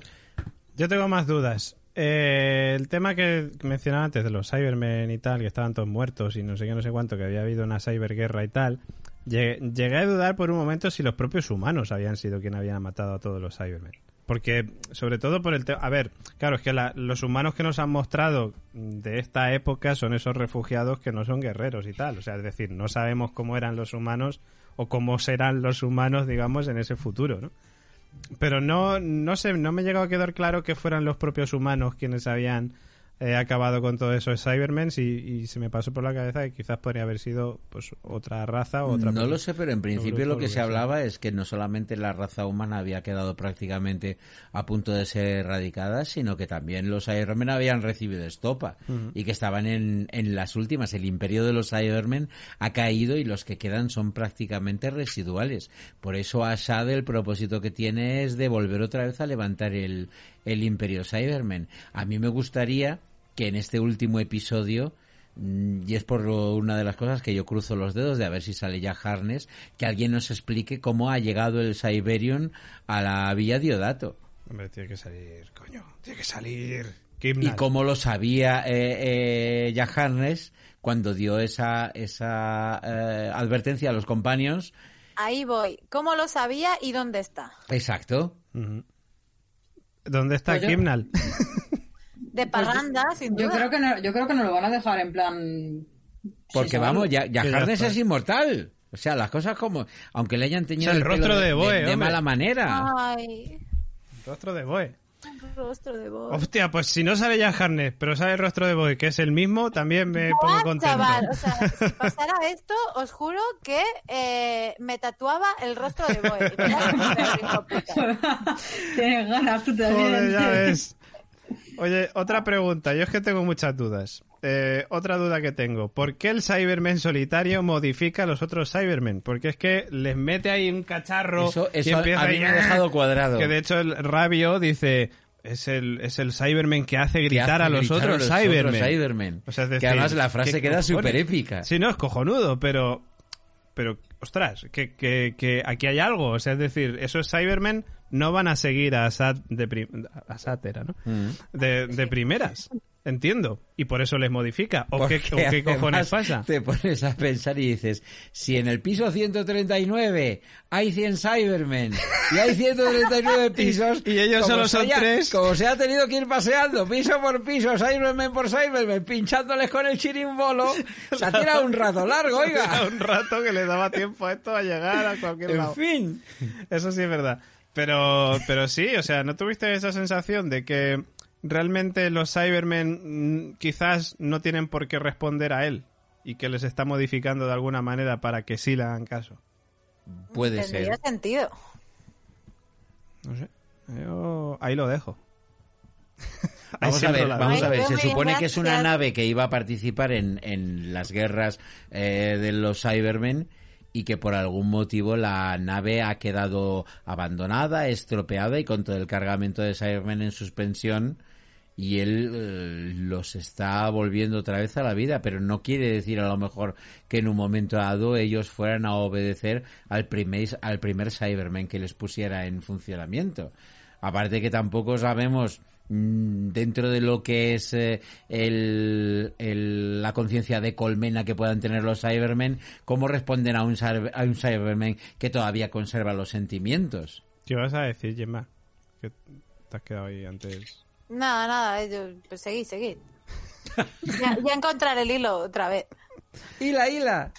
Yo tengo más dudas. Eh, el tema que mencionaba antes de los Cybermen y tal, que estaban todos muertos y no sé qué, no sé cuánto, que había habido una cyberguerra y tal. Llegué a dudar por un momento si los propios humanos habían sido quienes habían matado a todos los Cybermen. Porque, sobre todo por el tema... A ver, claro, es que los humanos que nos han mostrado de esta época son esos refugiados que no son guerreros y tal. O sea, es decir, no sabemos cómo eran los humanos o cómo serán los humanos, digamos, en ese futuro, ¿no? Pero no, no sé, no me ha llegado a quedar claro que fueran los propios humanos quienes habían he acabado con todo eso de Cybermen y, y, se me pasó por la cabeza que quizás podría haber sido pues otra raza o otra no lo sé pero en principio lo que se hablaba es que no solamente la raza humana había quedado prácticamente a punto de ser erradicada sino que también los Cybermen habían recibido estopa y que estaban en, en las últimas. El imperio de los Cybermen ha caído y los que quedan son prácticamente residuales. Por eso Assad el propósito que tiene es de volver otra vez a levantar el, el imperio Cybermen. A mí me gustaría que en este último episodio mm, y es por una de las cosas que yo cruzo los dedos de a ver si sale ya Harness, que alguien nos explique cómo ha llegado el Cyberion a la Villa Diodato. Hombre, tiene que salir, coño, tiene que salir. Y cómo lo sabía eh, eh, ya Harness cuando dio esa, esa eh, advertencia a los companions. Ahí voy. ¿Cómo lo sabía y dónde está? Exacto. ¿Dónde está pues Kimnal? [laughs] de pues parranda, sin duda. Yo creo, que no, yo creo que no lo van a dejar en plan... Porque vamos, ya, ya Harness es inmortal. O sea, las cosas como... Aunque le hayan tenido el, rostro de, Boe, de, mala manera. Ay. El rostro de Boe. El rostro de Boe. Hostia, pues si no sabe ya Harness, pero sabe el rostro de Boe, que es el mismo, también me pongo contento. Chaval, o sea, si [laughs] pasara esto, os juro que eh, me tatuaba el rostro de Boe. [laughs] Tienes ganas tú también. Joder, ya ves. Oye, otra pregunta. Yo es que tengo muchas dudas. Eh, otra duda que tengo. ¿Por qué el Cyberman solitario modifica a los otros Cybermen? Porque es que les mete ahí un cacharro eso, eso a mí me ha dejado [laughs] cuadrado. Que de hecho el Rabio dice... Es el, es el Cyberman que hace gritar a los otros Cybermen. O sea, que además la frase queda súper épica. Sí, no, es cojonudo, pero... Pero, ostras, que, que, que aquí hay algo. O sea, es decir, esos Cybermen no van a seguir a Assad de era, ¿no? Mm. De, de primeras. Entiendo. Y por eso les modifica. ¿O qué, qué, cojones pasa? Te pones a pensar y dices, si en el piso 139 hay 100 Cybermen y hay 139 [laughs] pisos... y ellos solo son tres... Como se ha tenido que ir paseando piso por piso, Cybermen por Cybermen, pinchándoles con el chirimbolo, [laughs] se ha tirado un rato largo, oiga. un rato que le daba tiempo a esto a llegar a cualquier lado. En fin. Eso sí es verdad. Pero, pero sí, o sea, ¿no tuviste esa sensación de que realmente los Cybermen mm, quizás no tienen por qué responder a él y que les está modificando de alguna manera para que sí le hagan caso? Puede Tendría ser. sentido. No sé. Yo ahí lo dejo. [laughs] vamos a ver, vamos a ver. Se supone que es una nave que iba a participar en, en las guerras eh, de los Cybermen y que por algún motivo la nave ha quedado abandonada, estropeada y con todo el cargamento de Cybermen en suspensión y él eh, los está volviendo otra vez a la vida, pero no quiere decir a lo mejor que en un momento dado ellos fueran a obedecer al primer, al primer Cyberman que les pusiera en funcionamiento. Aparte que tampoco sabemos dentro de lo que es eh, el, la conciencia de colmena que puedan tener los Cybermen, ¿cómo responden a un, a un Cyberman que todavía conserva los sentimientos? ¿Qué vas a decir, Gemma? Que te has quedado ahí antes. Nada, nada, yo, pues seguid, seguid. [laughs] ya, ya encontraré el hilo otra vez. Hila, hila.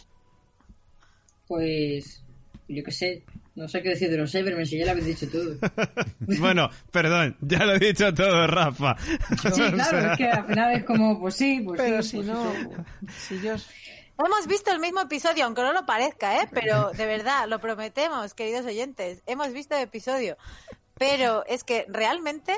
Pues, yo qué sé, no sé qué decir de los Cybermen, si ya lo habéis dicho todo. [laughs] bueno, perdón, ya lo he dicho todo, Rafa. Sí, [laughs] claro, es que al final es como, pues sí, pues Pero sí. si pues no, si yo... Hemos visto el mismo episodio, aunque no lo parezca, ¿eh? Pero de verdad, lo prometemos, queridos oyentes. Hemos visto el episodio. Pero es que realmente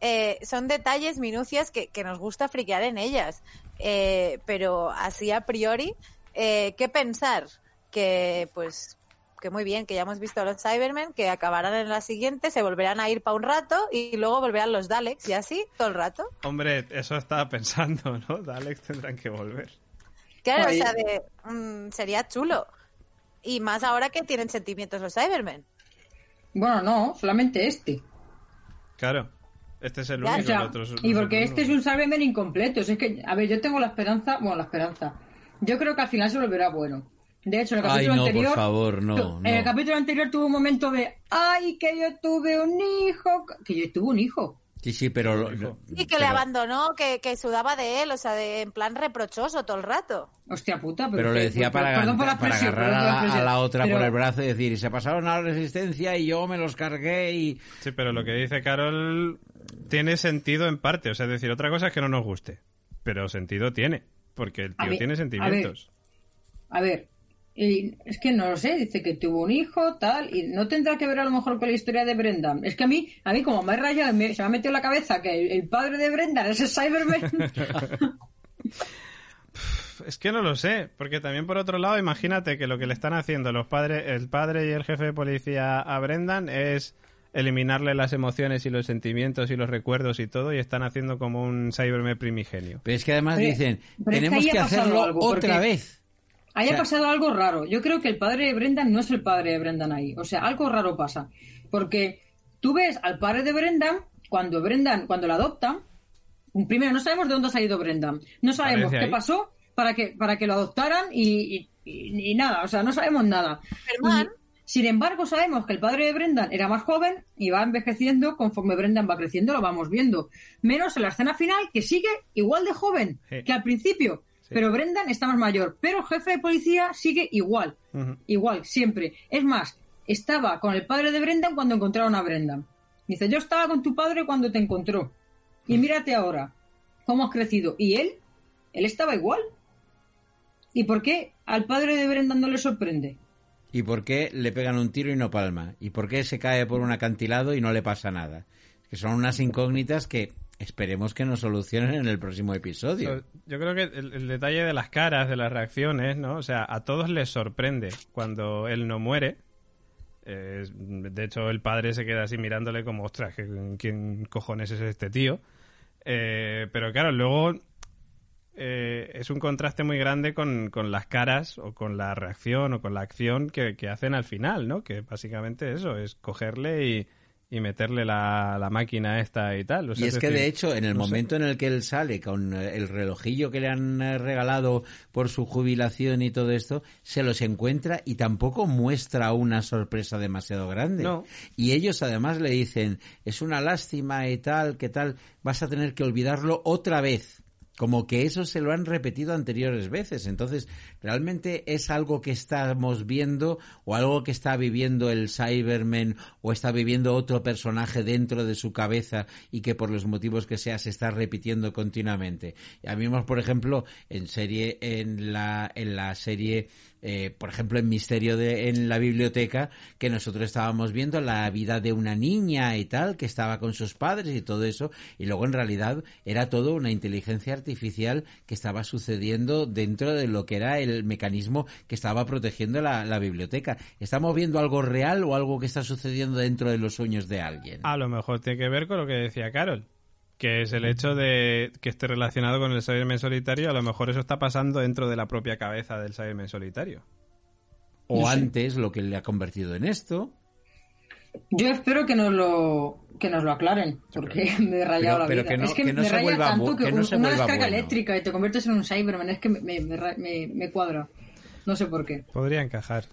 eh, son detalles, minucias que, que, nos gusta friquear en ellas. Eh, pero así a priori, eh, ¿qué pensar? Que pues que muy bien, que ya hemos visto a los Cybermen, que acabarán en la siguiente, se volverán a ir para un rato y luego volverán los Daleks y así todo el rato. Hombre, eso estaba pensando, ¿no? Daleks tendrán que volver. Claro, o sea, de, mm, sería chulo. Y más ahora que tienen sentimientos los Cybermen. Bueno, no, solamente este. Claro. Este es el único. o sea, el otro es- y porque es este es un Cyberman incompleto. Es que, a ver, yo tengo la esperanza, bueno, la esperanza. Yo creo que al final se volverá bueno. De hecho, en el Ay, capítulo no, por anterior. favor, no, no. En el capítulo anterior tuvo un momento de. ¡Ay, que yo tuve un hijo! Que yo tuve un hijo. Sí, sí, pero... Y que le abandonó, que, que sudaba de él, o sea, de, en plan reprochoso todo el rato. Hostia puta, pero. Pero le decía para, perdón por la para agarrar perdón a por la a la otra Pero- por el brazo y decir, se pasaron a la resistencia y yo me los cargué y... Sí, pero lo que dice Carol tiene sentido en parte. O sea, es decir, otra cosa es que no nos guste. Pero sentido tiene. Porque el A tío ver, tiene a sentimientos. A ver, y es que no lo sé, dice que tuvo un hijo, tal, y no tendrá que ver a lo mejor con la historia de Brendan. Es que a mí, a mí como me ha rayado, me- se me ha metido en la cabeza que el, el padre de Brendan es el Cyberman. [laughs] Es que no lo sé, porque también por otro lado, imagínate que lo que le están haciendo los padres, el padre y el jefe de policía a Brendan es eliminarle las emociones y los sentimientos y los recuerdos y todo, y están haciendo como un Cyberman primigenio. Pero es que además Pero- dicen, pero es que tenemos que hacerlo algo, otra porque- vez. Ahí O sea- ha pasado algo raro. Yo creo que el padre de Brendan no es el padre de Brendan ahí. O sea, algo raro pasa. Porque tú ves al padre de Brendan, cuando Brendan, cuando lo adoptan, primero no sabemos de dónde ha salido Brendan. No sabemos qué ahí. pasó para que, para que lo adoptaran y, y- nada. O sea, no sabemos nada. Sin embargo, sabemos que el padre de Brendan era más joven y va envejeciendo conforme Brendan va creciendo, lo vamos viendo. Menos en la escena final, que sigue igual de joven Sí. que al principio. Sí. Pero Brendan está más mayor. Pero jefe de policía sigue igual. Igual, siempre. Es más, estaba con el padre de Brendan cuando encontraron a Brendan. Dice, yo estaba con tu padre cuando te encontró. Y mírate ahora, cómo has crecido. Y él, él estaba igual. ¿Y por qué al padre de Brendan no le sorprende? ¿Y por qué le pegan un tiro y no palma? ¿Y por qué se cae por un acantilado y no le pasa nada? Que son unas incógnitas que esperemos que nos solucionen en el próximo episodio. Yo creo que el, detalle de las caras, de las reacciones, ¿no? O sea, a todos les sorprende cuando él no muere. De hecho, el padre se queda así mirándole como, ostras, ¿qué- ¿quién cojones es este tío? Eh, pero claro, luego eh, es un contraste muy grande con, con las caras o con la reacción o con la acción que, que hacen al final, ¿no? Que básicamente eso, es cogerle y, y meterle la, la máquina esta y tal. O sea, Y es que decir, de hecho, en el no sé. momento en el que él sale con eh, el relojillo que le han eh, regalado por su jubilación y todo esto, se los encuentra y tampoco muestra una sorpresa demasiado grande. No. Y ellos además le dicen, es una lástima y tal, que tal, vas a tener que olvidarlo otra vez. Como que eso se lo han repetido anteriores veces. Entonces, ¿realmente es algo que estamos viendo o algo que está viviendo el Cyberman o está viviendo otro personaje dentro de su cabeza y que por los motivos que sea se está repitiendo continuamente? Ya vimos, por ejemplo, en serie, en la, en la serie, eh, por ejemplo, en Misterio de, en la biblioteca, que nosotros estábamos viendo la vida de una niña y tal, que estaba con sus padres y todo eso, y luego en realidad era todo una inteligencia artificial que estaba sucediendo dentro de lo que era el mecanismo que estaba protegiendo la, la biblioteca. ¿Estamos viendo algo real o algo que está sucediendo dentro de los sueños de alguien? A lo mejor tiene que ver con lo que decía Carol, que es el hecho de que esté relacionado con el Cyberman solitario. A lo mejor eso está pasando dentro de la propia cabeza del Cyberman solitario. o no sé. antes lo que le ha convertido en esto. Yo espero que nos lo que nos lo aclaren, porque me he rayado Pero- la pero vida. que no- es que, que no me se raya vuelva tanto que, que no un- se una descarga bueno. eléctrica y te conviertes en un Cyberman. Es que me, me, me- me cuadra. No sé por qué. Podría encajar.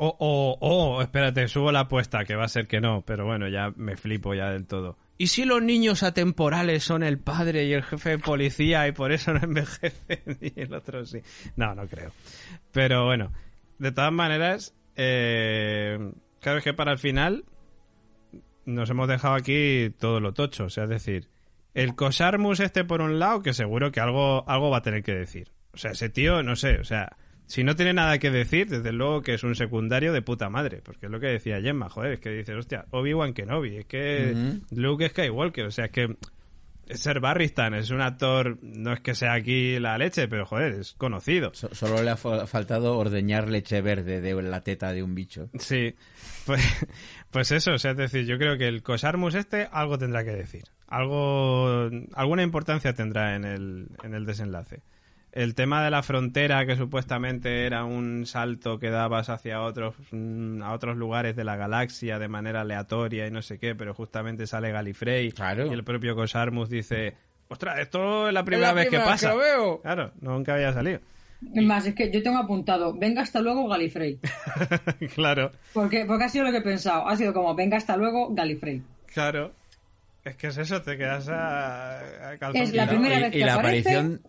O, o, o, espérate, subo la apuesta, que va a ser que no, pero bueno, ya me flipo ya del todo. ¿Y si los niños atemporales son el padre y el jefe de policía y por eso no [laughs] envejecen y el otro sí? No, no creo. Pero bueno, de todas maneras, eh, claro es que para el final nos hemos dejado aquí todo lo tocho, o sea, es decir, el Cosarmus este por un lado, que seguro que algo, algo va a tener que decir. O sea, ese tío, no sé, o sea, si no tiene nada que decir, desde luego que es un secundario de puta madre. Porque es lo que decía Gemma, joder, es que dices, hostia, Obi-Wan Kenobi, es que. Luke Skywalker, o sea, es que Ser Barristan es un actor, no es que sea aquí la leche, pero joder, es conocido. So- solo le ha fa- faltado ordeñar leche verde de la teta de un bicho. Sí, pues, pues eso, o sea, es decir, yo creo que el Cosarmus este algo tendrá que decir. Algo, alguna importancia tendrá en el, en el desenlace. El tema de la frontera, que supuestamente era un salto que dabas hacia otros, mm, a otros lugares de la galaxia de manera aleatoria y no sé qué, pero justamente sale Galifrey Claro. y el propio Cosarmus dice, ostras, esto es la primera la vez primera que vez que pasa. lo veo. Claro, nunca había salido. Es más, es que yo tengo apuntado, venga hasta luego Galifrey. [laughs] claro, Porque, porque ha sido lo que he pensado. Ha sido como, venga hasta luego Galifrey. claro. Es que es eso, te quedas a, Es la primera Y- vez y que la aparece. aparición-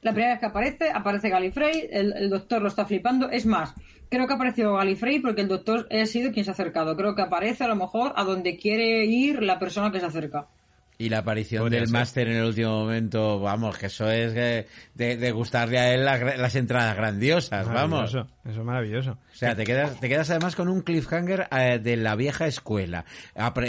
La primera vez que aparece, aparece Galifrey, el, doctor lo está flipando. Es más, creo que ha aparecido Galifrey porque el doctor ha sido quien se ha acercado. Creo que aparece a lo mejor a donde quiere ir la persona que se acerca. Y la aparición del máster en el último momento, vamos, que eso es de, de gustarle a él las, las entradas grandiosas, vamos. Eso es maravilloso. O sea, te quedas, te quedas además con un cliffhanger eh, de la vieja escuela.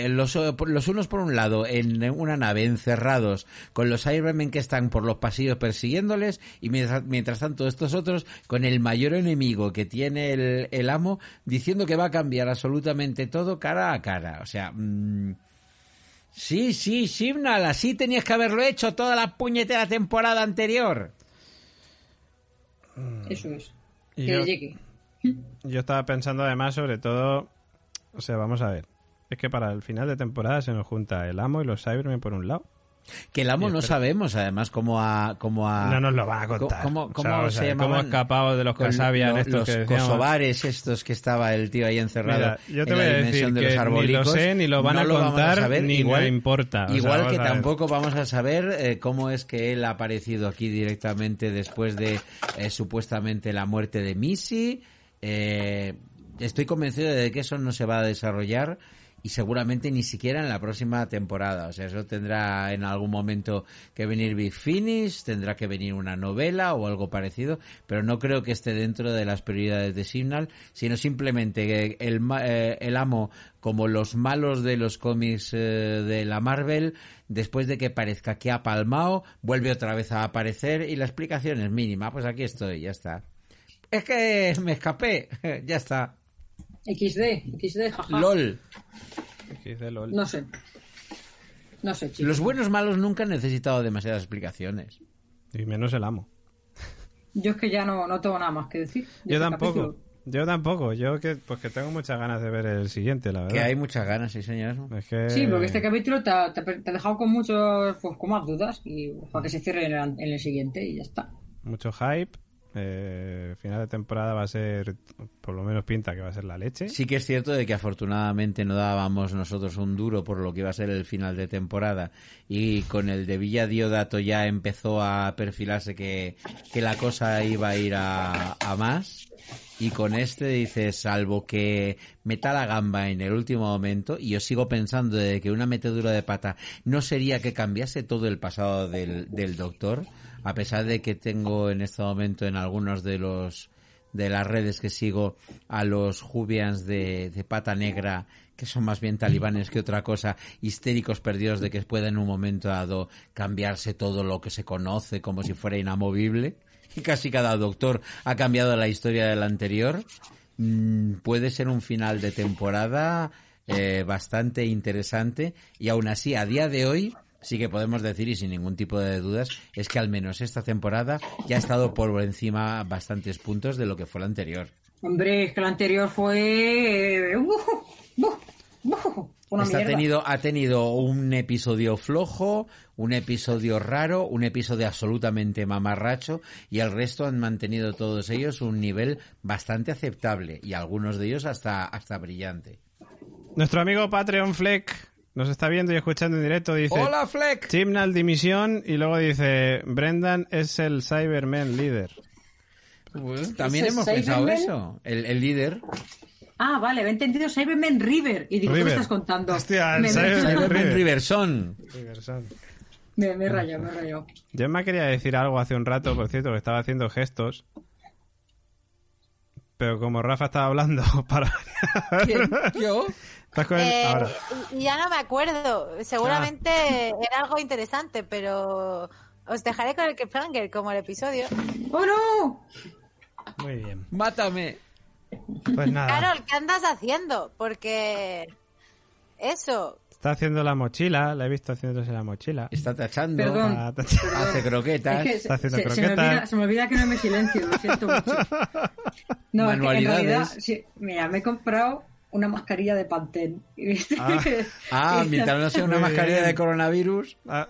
Los, eh, los unos por un lado en una nave encerrados con los Cybermen que están por los pasillos persiguiéndoles y mientras, mientras tanto estos otros con el mayor enemigo que tiene el, el amo diciendo que va a cambiar absolutamente todo cara a cara. O sea... mm, Sí, sí, Simnal, así tenías que haberlo hecho toda la puñetera temporada anterior. Eso es. Que yo- llegue. Yo estaba pensando además sobre todo, o sea, vamos a ver, es que para el final de temporada se nos junta el amo y los Cybermen por un lado. Que el amo no sabemos, además, cómo ha... Cómo ha no nos lo van a contar. ¿Cómo, O sea, cómo a se cómo ha escapado de los Casabian lo- estos los kosovares estos que estaba el tío ahí encerrado Mira, yo te en voy la a dimensión decir de los ni lo sé, ni lo van No a contar, saber, ni me importa. O igual que a tampoco vamos a saber eh, cómo es que él ha aparecido aquí directamente después de eh, supuestamente la muerte de Missy. Eh, estoy convencido de que eso no se va a desarrollar y seguramente ni siquiera en la próxima temporada. O sea, eso tendrá en algún momento que venir Big Finish, tendrá que venir una novela o algo parecido, pero no creo que esté dentro de las prioridades de Signal, sino simplemente el, eh, el amo, como los malos de los cómics eh, de la Marvel, después de que parezca que ha palmado, vuelve otra vez a aparecer y la explicación es mínima. Pues aquí estoy, ya está. Es que me escapé, [laughs] ya está. XD, XD, jaja. LOL. Dice LOL. No sé. No sé, chicos. Los buenos malos nunca han necesitado demasiadas explicaciones. Y menos el amo. Yo es que ya no, no tengo nada más que decir. de Yo este tampoco. capítulo. Yo tampoco. Yo que pues que tengo muchas ganas de ver el siguiente, la verdad. Que hay muchas ganas, sí señor. Es que... Sí, porque este capítulo te ha, te ha- te ha dejado con muchos, pues con más dudas y pues, para que se cierre en el, en el siguiente y ya está. Mucho hype. Eh, final de temporada va a ser, por lo menos pinta que va a ser la leche. Sí que es cierto de que afortunadamente no dábamos nosotros un duro por lo que iba a ser el final de temporada y con el de Villa Diodato ya empezó a perfilarse que, que la cosa iba a ir a, a más y con este dice salvo que meta la gamba en el último momento y yo sigo pensando de que una metedura de pata no sería que cambiase todo el pasado del, del doctor a pesar de que tengo en este momento en algunos de los de las redes que sigo a los Jubians de, de pata negra, que son más bien talibanes que otra cosa, histéricos perdidos de que pueda en un momento dado cambiarse todo lo que se conoce como si fuera inamovible. Y casi cada doctor ha cambiado la historia del anterior. Mm, puede ser un final de temporada eh, bastante interesante y aún así a día de hoy sí que podemos decir y sin ningún tipo de dudas es que al menos esta temporada ya ha estado por encima bastantes puntos de lo que fue la anterior. Hombre, es que el anterior fue... eh, ¡uh! ¡uh! ¡uh! una ha tenido, ha tenido un episodio flojo, un episodio raro, un episodio absolutamente mamarracho y el resto han mantenido todos ellos un nivel bastante aceptable y algunos de ellos hasta, hasta brillante. Nuestro amigo Patreon Fleck nos está viendo y escuchando en directo. Dice: ¡Hola, Fleck! Chimnal dimisión y luego dice: Brendan es el Cyberman líder. También ¿Ese hemos pensado Cyberman? eso. El, el líder. Ah, vale, me he entendido Cyberman River. Y digo, ¿qué me River. estás contando? Hostia, el Me- Cyberman me- Cyberman River. Riverson. Me, me he rayado, me he rayado. Yo me quería decir algo hace un rato, por cierto, que estaba haciendo gestos. Pero como Rafa estaba hablando [laughs] para... ¿Quién? ¿Yo? Estás con el- Eh, ahora. ya no me acuerdo. Seguramente era algo interesante, pero os dejaré con el cliffhanger como el episodio. ¡Oh, no! Muy bien. Mátame. Pues nada. Carol, ¿qué andas haciendo? Porque eso, Está haciendo la mochila, la he visto haciéndose la mochila. Está tachando. Perdón. Está- Hace croquetas. Es que Está haciendo se, se me olvida, se me olvida que no me silencio, lo siento mucho. No, es que en Manualidades. realidad, sí, mira, me he comprado una mascarilla de Pantene. Ah. [laughs] Ah, mientras no sea una mascarilla de coronavirus. Ah,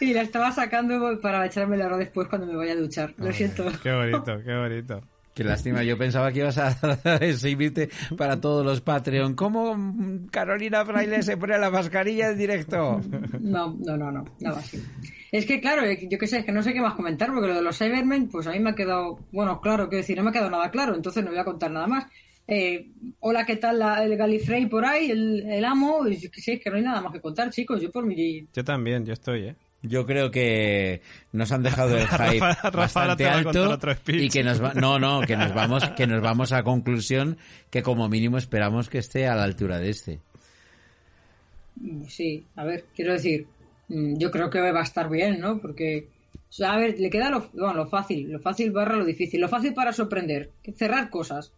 y la estaba sacando para echarme la después cuando me vaya a duchar. Lo siento. Qué bonito, qué bonito. Qué lástima, yo pensaba que ibas a [laughs] exhibirte para todos los Patreon. ¿Cómo Carolina Fraile se pone la mascarilla en directo? No, no, no, no, nada así. Es que, claro, eh, yo qué sé, es que no sé qué más comentar, porque lo de los Cybermen, pues a mí me ha quedado, bueno, claro, quiero decir, no me ha quedado nada claro, entonces no voy a contar nada más. Eh, hola, ¿qué tal la- el Galifrey por ahí, el, el amo? Y yo qué sé, es que no hay nada más que contar, chicos, yo por mi... Yo también, yo estoy, ¿eh? Yo creo que nos han dejado el [laughs] hype Rafa- bastante alto y que nos va, no, no, que nos vamos, que nos vamos a conclusión que como mínimo esperamos que esté a la altura de este. Sí, a ver, quiero decir, mm, yo creo que va a estar bien, ¿no? Porque, o sea, a ver, le queda lo, bueno, lo fácil, lo fácil barra lo difícil, lo fácil para sorprender, cerrar cosas.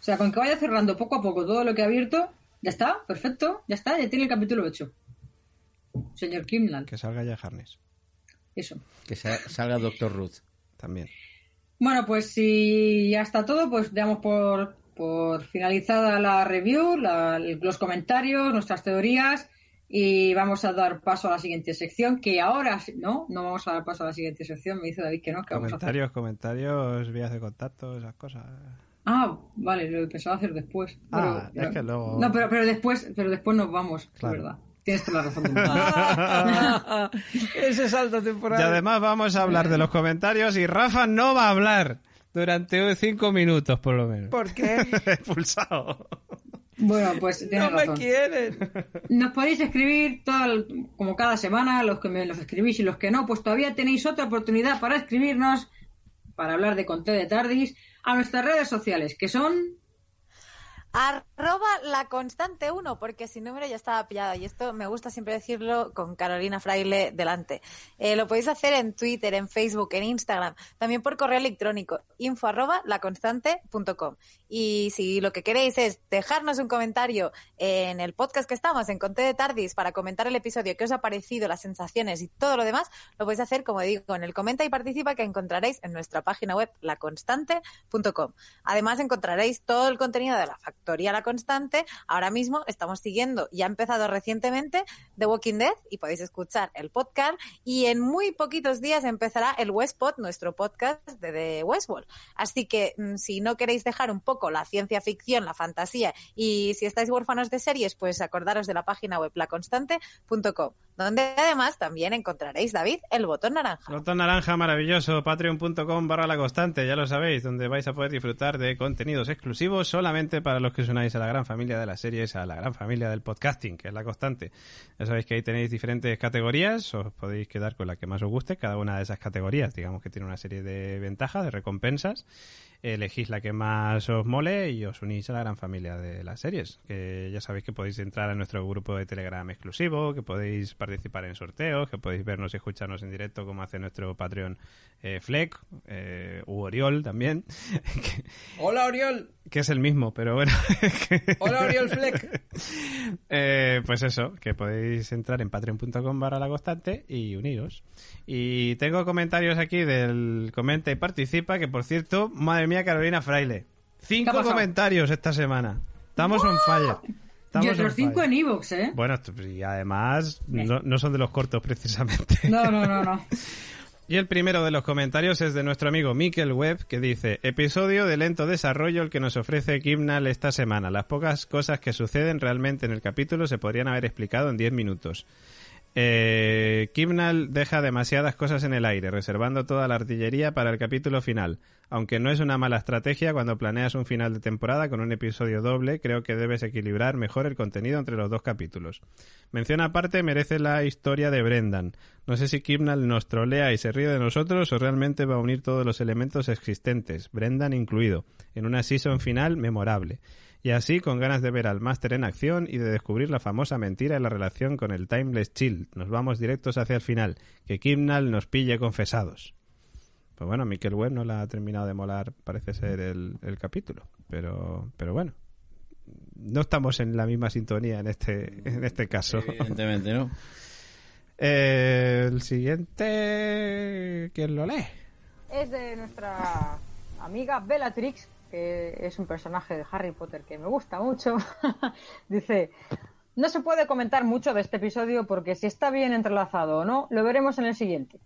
O sea, con que vaya cerrando poco a poco todo lo que ha abierto, ya está, perfecto, ya está, ya tiene el capítulo hecho. Señor Kimland, Que salga ya Harness. eso. Que sa- salga Doctor Ruth. También. Bueno, pues si ya está todo, pues damos por, por finalizada la review, la- los comentarios, nuestras teorías y vamos a dar paso a la siguiente sección, que ahora, no, no vamos a dar paso a la siguiente sección, me dice David que no, que vamos a hacer. Comentarios, comentarios, vías de contacto, esas cosas. Ah, vale, lo pensaba hacer después. Ah, pero, es que luego- No, pero, pero después, pero después nos vamos, Claro. es verdad. Tienes toda la razón. del mundo. [laughs] Ese salto temporal. Y además vamos a hablar de los comentarios y Rafa no va a hablar durante cinco minutos por lo menos. ¿Por qué? [laughs] Expulsado. bueno, pues tienes No me razón. quieren. Nos podéis escribir el- como cada semana, los que me los escribís y los que no, pues todavía tenéis otra oportunidad para escribirnos, para hablar de Conté de Tardis, a nuestras redes sociales, que son... Arroba la constante 1, porque sin número ya estaba pillado. Y esto me gusta siempre decirlo con Carolina Fraile delante. Eh, lo podéis hacer en Twitter, en Facebook, en Instagram, también por correo electrónico, info arroba laconstante.com. Y si lo que queréis es dejarnos un comentario en el podcast que estamos, en Conté de Tardis, para comentar el episodio, qué os ha parecido, las sensaciones y todo lo demás, lo podéis hacer, como digo, en el comenta y participa que encontraréis en nuestra página web laconstante.com. Además encontraréis todo el contenido de la La Constante. Ahora mismo estamos siguiendo, ya ha empezado recientemente, The Walking Dead y podéis escuchar el podcast y en muy poquitos días empezará el Westpod, nuestro podcast de The Westworld. Así que mm, si no queréis dejar un poco la ciencia ficción, la fantasía y si estáis huérfanos de series, pues acordaros de la página web laconstante.com, donde además también encontraréis, David, el botón naranja. Botón naranja maravilloso, patreon.com barra la constante, ya lo sabéis, donde vais a poder disfrutar de contenidos exclusivos solamente para los que os unáis a la gran familia de las series, a la gran familia del podcasting, que es la constante. Ya sabéis que ahí tenéis diferentes categorías, os podéis quedar con la que más os guste, cada una de esas categorías, digamos que tiene una serie de ventajas, de recompensas, elegís la que más os mole y os unís a la gran familia de las series, que ya sabéis que podéis entrar a nuestro grupo de Telegram exclusivo, que podéis participar en sorteos, que podéis vernos y escucharnos en directo como hace nuestro Patreon eh, Fleck, eh, u Oriol también, [laughs] que, Hola, Oriol. que es el mismo, pero bueno. [laughs] que- Hola, Oriol Fleck. [laughs] eh, pues eso, que podéis entrar en patreon.com barra la constante y uniros. Y tengo comentarios aquí del comenta y participa, que por cierto, madre mía, Carolina Fraile. ¿Qué Cinco comentarios esta semana. Estamos on fire. Estamos Y otros cinco en Evox, ¿eh? Bueno, y además no, no son de los cortos precisamente. [laughs] No, no, no, no. Y el primero de los comentarios es de nuestro amigo Mikel Webb, que dice, episodio de lento desarrollo el que nos ofrece Kimnal esta semana. Las pocas cosas que suceden realmente en el capítulo se podrían haber explicado en 10 minutos. Eh, Kimnal deja demasiadas cosas en el aire, reservando toda la artillería para el capítulo final. Aunque no es una mala estrategia cuando planeas un final de temporada con un episodio doble, creo que debes equilibrar mejor el contenido entre los dos capítulos. Mención aparte merece la historia de Brendan. No sé si Kimnall nos trolea y se ríe de nosotros o realmente va a unir todos los elementos existentes, Brendan incluido, en una season final memorable. Y así con ganas de ver al máster en acción y de descubrir la famosa mentira en la relación con el Timeless Chill. Nos vamos directos hacia el final, que Kimnall nos pille confesados. Pues bueno, Mikel Webb no la ha terminado de molar, parece ser el, el capítulo. Pero, pero bueno, no estamos en la misma sintonía en este, en este caso. Evidentemente, ¿no? Eh, el siguiente, ¿quién lo lee? Es de nuestra amiga Bellatrix, que es un personaje de Harry Potter que me gusta mucho. [laughs] Dice, no se puede comentar mucho de este episodio porque si está bien entrelazado o no, lo veremos en el siguiente.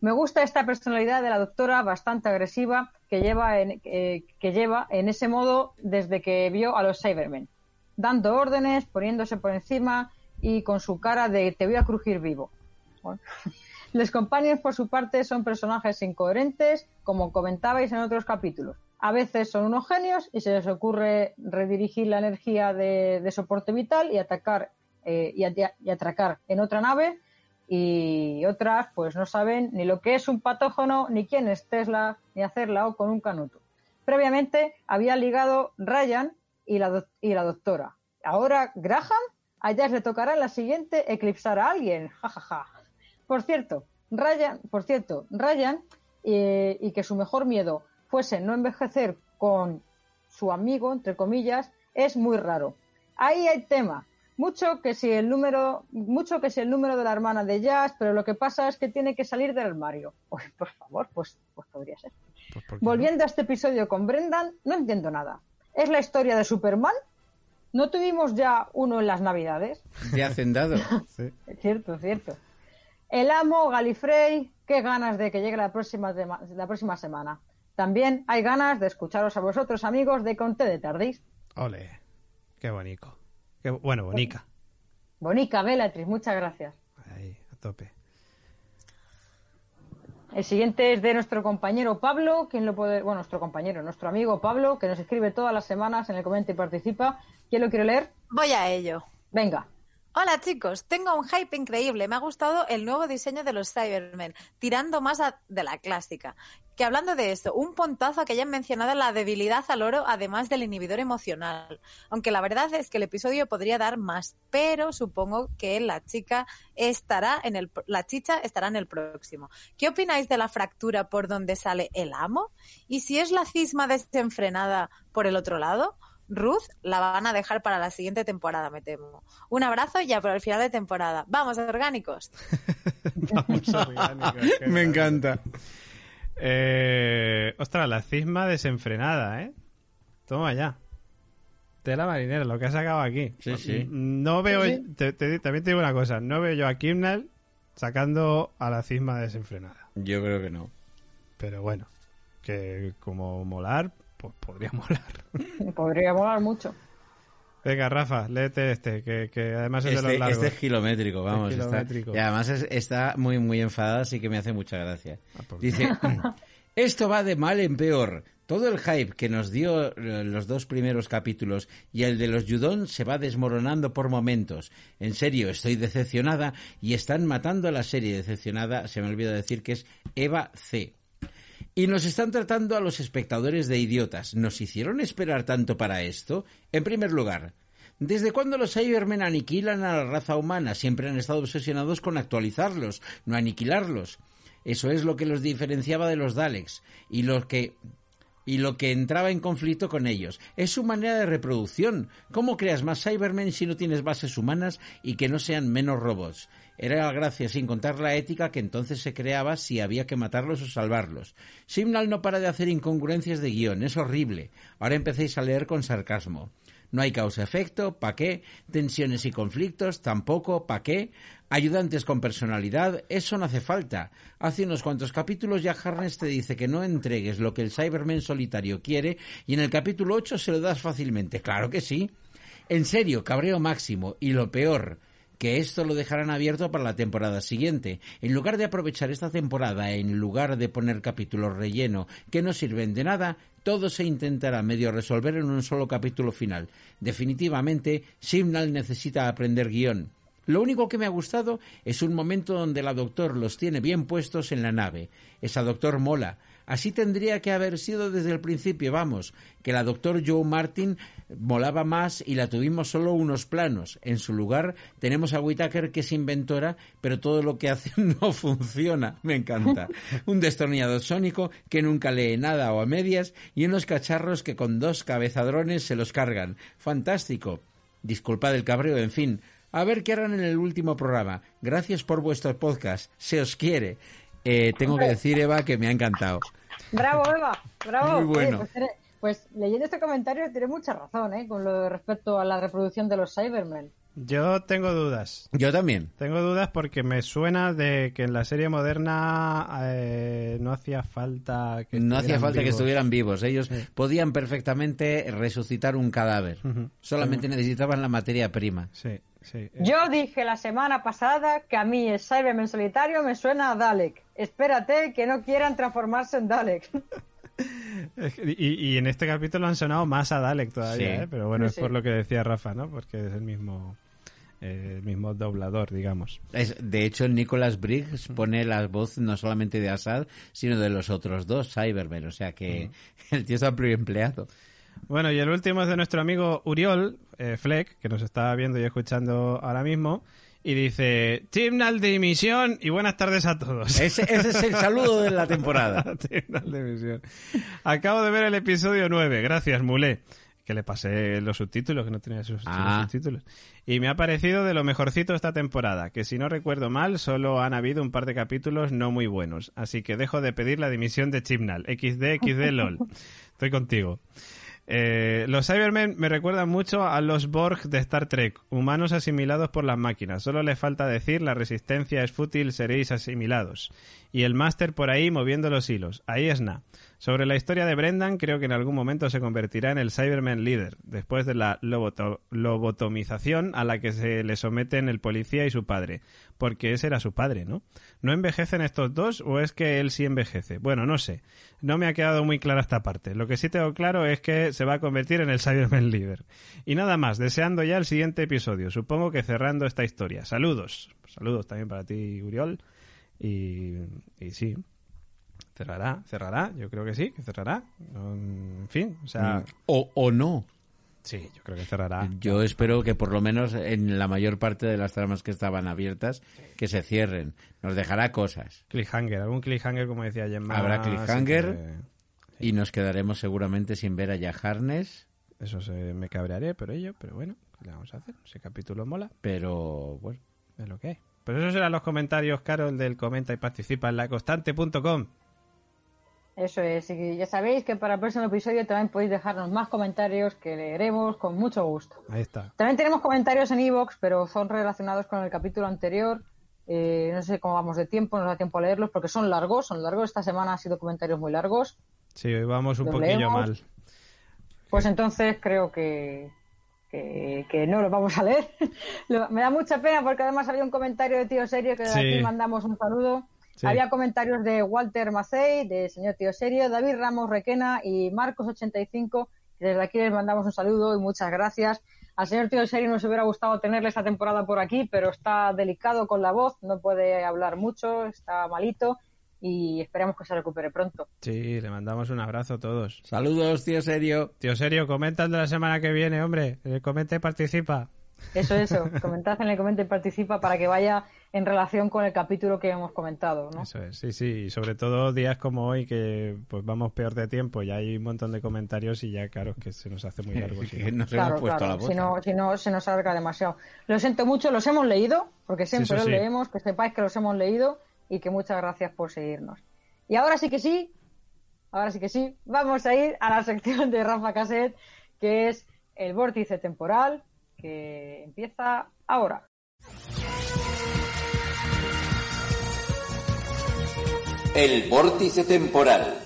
Me gusta esta personalidad de la doctora bastante agresiva que lleva en, eh, que lleva en ese modo desde que vio a los Cybermen, dando órdenes, poniéndose por encima y con su cara de te voy a crujir vivo. [laughs] Los compañeros, por su parte, son personajes incoherentes, como comentabais en otros capítulos. A veces son unos genios y se les ocurre redirigir la energía de, soporte vital y atacar eh, y, atracar en otra nave y otras pues no saben ni lo que es un patógeno, ni quién es Tesla, ni hacerla o con un canuto. Previamente había ligado Ryan y la, la doctora. Ahora Graham, a ellas le tocará en la siguiente eclipsar a alguien. Ja, ja, ja. Por cierto, Ryan, por cierto, Ryan eh, y que su mejor miedo fuese no envejecer con su amigo, entre comillas, es muy raro. Ahí hay tema mucho que si el número, mucho que si el número de la hermana de Jazz, pero lo que pasa es que tiene que salir del armario. [laughs] Pues, por favor, pues, pues podría ser. Pues, ¿por qué Volviendo a este episodio con Brendan, no entiendo nada. ¿Es la historia de Superman? ¿No tuvimos ya uno en las Navidades? De hacendado. [laughs] Sí. Cierto, cierto. El amo, Galifrey, qué ganas de que llegue la próxima, la próxima semana. También hay ganas de escucharos a vosotros, amigos de Conte de Tardís. Ole, qué bonito. Qué, bueno, bonica. Bonica, Bellatrix, muchas gracias. Ahí, a tope. El siguiente es de nuestro compañero Pablo, quien lo puede, bueno, nuestro compañero, nuestro amigo Pablo, que nos escribe todas las semanas en el comenta y participa. ¿Quién lo quiere leer? Voy a ello. Venga. Hola chicos, tengo un hype increíble. Me ha gustado el nuevo diseño de los Cybermen, tirando más de la clásica. Que hablando de esto, un puntazo a que hayan mencionado la debilidad al oro, además del inhibidor emocional. Aunque la verdad es que el episodio podría dar más, pero supongo que la chica estará en el, la chicha estará en el próximo. ¿Qué opináis de la fractura por donde sale el amo? Y si es la cisma desenfrenada por el otro lado, Ruth la van a dejar para la siguiente temporada, me temo. Un abrazo ya por el final de temporada. Vamos, orgánicos. [laughs] Vamos, orgánicos, [laughs] Me encanta. Eh, ostras, la cisma desenfrenada, ¿eh? Toma ya. Tela marinera, lo que ha sacado aquí. Sí, sí. No veo, Sí, te- te- también te digo una cosa, no veo yo a Kimnall sacando a la cisma desenfrenada. Yo creo que no. Pero bueno, que como molar, pues podría [laughs] molar. Podría molar mucho. Venga, Rafa, léete este, que, que además es de Este, los largos. este es kilométrico, vamos. Este está- kilométrico. y además es- está muy, muy enfadada, así que me hace mucha gracia. Ah, pues Dice, [laughs] esto va de mal en peor. Todo el hype que nos dio eh, los dos primeros capítulos y el de los Yudon se va desmoronando por momentos. En serio, estoy decepcionada y están matando a la serie decepcionada. Se me olvidó decir que es Eva C. Y nos están tratando a los espectadores de idiotas. ¿Nos hicieron esperar tanto para esto? En primer lugar, ¿desde cuándo los Cybermen aniquilan a la raza humana? Siempre han estado obsesionados con actualizarlos, no aniquilarlos. Eso es lo que los diferenciaba de los Daleks y lo que y lo que entraba en conflicto con ellos. Es su manera de reproducción. ¿Cómo creas más Cybermen si no tienes bases humanas y que no sean menos robots? Era la gracia, sin contar la ética que entonces se creaba si había que matarlos o salvarlos. Simnal no para de hacer incongruencias de guion, es horrible. Ahora empecéis a leer con sarcasmo. No hay causa-efecto, ¿pa' qué? Tensiones y conflictos, tampoco, ¿pa' qué? Ayudantes con personalidad, eso no hace falta. Hace unos cuantos capítulos ya Harness te dice que no entregues lo que el Cyberman solitario quiere y en el capítulo 8 se lo das fácilmente. Claro que sí. En serio, cabreo máximo. Y lo peor, que esto lo dejarán abierto para la temporada siguiente. En lugar de aprovechar esta temporada, en lugar de poner capítulos relleno que no sirven de nada, todo se intentará medio resolver en un solo capítulo final. Definitivamente, Simnal necesita aprender guion. Lo único que me ha gustado es un momento donde la doctor los tiene bien puestos en la nave. Esa doctor mola. Así tendría que haber sido desde el principio, vamos, que la doctor Joe Martin molaba más y la tuvimos solo unos planos. En su lugar tenemos a Whitaker que es inventora, pero todo lo que hace [laughs] no funciona. Me encanta. [laughs] Un destornillador sónico que nunca lee nada o a medias y unos cacharros que con dos cabezadrones se los cargan. Fantástico. Disculpad el cabreo, en fin. A ver qué harán en el último programa. Gracias por vuestro podcast. Se os quiere. Eh, tengo que decir, Eva, que me ha encantado. Bravo, Eva. Bravo. Muy bueno. Oye, pues, pues, leyendo este comentario tiene mucha razón, ¿eh? Con lo respecto a la reproducción de los Cybermen. Yo tengo dudas. Yo también. Tengo dudas porque me suena de que en la serie moderna eh, no hacía falta que no hacía falta vivos. que estuvieran vivos. Ellos podían perfectamente resucitar un cadáver. Solamente necesitaban la materia prima. Sí, sí. Yo dije la semana pasada que a mí el Cybermen solitario me suena a Dalek. Espérate que no quieran transformarse en Dalek. [laughs] Y, y en este capítulo han sonado más a Dalek todavía, Sí. ¿eh? pero bueno, Sí, es sí. por lo que decía Rafa, ¿no? Porque es el mismo, eh, el mismo doblador, digamos. Es- de hecho, Nicholas Briggs pone la voz no solamente de Assad, sino de los otros dos Cybermen. O sea que [laughs] el tío está empleado. Bueno, y el último es de nuestro amigo Uriol eh, Fleck, que nos está viendo y escuchando ahora mismo, y dice, Timnal de emisión y buenas tardes a todos. Ese, ese es el [laughs] saludo de la temporada. [laughs] Timnal de emisión. Acabo de ver el episodio 9, gracias Mulé, que le pasé los subtítulos, que no tenía sus, Ah. subtítulos. Y me ha parecido de lo mejorcito esta temporada, que si no recuerdo mal, solo han habido un par de capítulos no muy buenos. Así que dejo de pedir la dimisión de Chibnall. XD, XD, LOL. [laughs] Estoy contigo. Eh, los Cybermen me recuerdan mucho a los Borg de Star Trek, humanos asimilados por las máquinas. Solo le falta decir la resistencia es fútil, seréis asimilados. Y el máster por ahí moviendo los hilos. Ahí es na. Sobre la historia de Brendan, creo que en algún momento se convertirá en el Cyberman líder, después de la loboto- lobotomización a la que se le someten el policía y su padre. Porque ese era su padre, ¿no? ¿No envejecen estos dos o es que él sí envejece? Bueno, no sé. No me ha quedado muy clara esta parte. Lo que sí tengo claro es que se va a convertir en el Cyberman líder. Y nada más, deseando ya el siguiente episodio. Supongo que cerrando esta historia. Saludos. Saludos también para ti, Uriol. Y, y sí, cerrará, cerrará. Yo creo que sí, que cerrará. Um, En fin, o sea, O, o no. sí, yo creo que cerrará. Yo espero que por lo menos en la mayor parte de las tramas que estaban abiertas, que se cierren. Nos dejará cosas. Cliffhanger, algún cliffhanger como decía Gemma. Habrá cliffhanger. que Y nos quedaremos seguramente sin ver a Jack Harness. Eso se me cabrearé por ello, pero bueno, ¿qué le vamos a hacer? Ese capítulo mola, Pero bueno. es lo que hay. Pero esos eran los comentarios, Carol, del comenta y participa en laconstante.com. Eso es, y ya sabéis que para el próximo episodio también podéis dejarnos más comentarios que leeremos con mucho gusto. Ahí está. También tenemos comentarios en Evox, pero son relacionados con el capítulo anterior. Eh, no sé cómo vamos de tiempo, no nos da tiempo a leerlos porque son largos, son largos. Esta semana han sido comentarios muy largos. Sí, hoy vamos un ¿Lo poquillo leemos? mal. Pues entonces creo que, que, que no los vamos a leer. [laughs] Lo- Me da mucha pena porque además había un comentario de Tío Serio que Sí. aquí mandamos un saludo. Sí. Había comentarios de Walter Macei, de señor Tío Serio, David Ramos Requena y Marcos85. que Desde aquí les mandamos un saludo y muchas gracias. Al señor Tío Serio nos hubiera gustado tenerle esta temporada por aquí, pero está delicado con la voz, no puede hablar mucho, está malito y esperamos que se recupere pronto. Sí, le mandamos un abrazo a todos. Saludos, tío serio. Tío, serio, comenta el de la semana que viene, hombre. Eh, Comenta y participa. Eso, eso. Comentad en el comentario y participa para que vaya en relación con el capítulo que hemos comentado, ¿no? Eso es, sí, sí. Y sobre todo días como hoy que pues vamos peor de tiempo. Ya hay un montón de comentarios y ya, claro, que se nos hace muy largo. [laughs] si no. Que nos Claro, hemos puesto claro. la. Si no, si no se nos alarga demasiado. Lo siento mucho, los hemos leído, porque siempre los sí. leemos, que sepáis que los hemos leído y que muchas gracias por seguirnos. Y ahora sí que sí, ahora sí que sí, vamos a ir a la sección de Rafa Caset, que es el vórtice temporal, que empieza ahora. El vórtice temporal.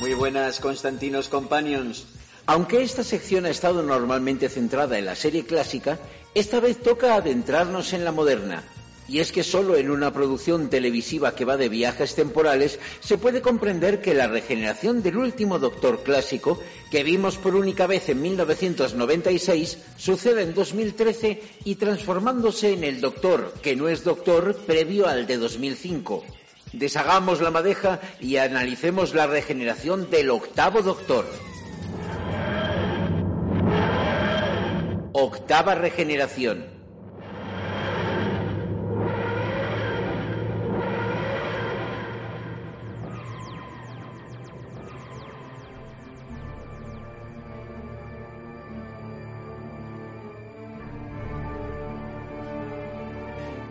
Muy Muy buenas, Constantinos Companions. Aunque esta sección ha estado normalmente centrada en la serie clásica, esta vez toca adentrarnos en la moderna. Y es que solo en una producción televisiva que va de viajes temporales se puede comprender que la regeneración del último Doctor clásico, que vimos por única vez en 1996, sucede en 2013 y transformándose en el Doctor, que no es Doctor, previo al de 2005. Deshagamos la madeja y analicemos la regeneración del octavo Doctor. Octava regeneración.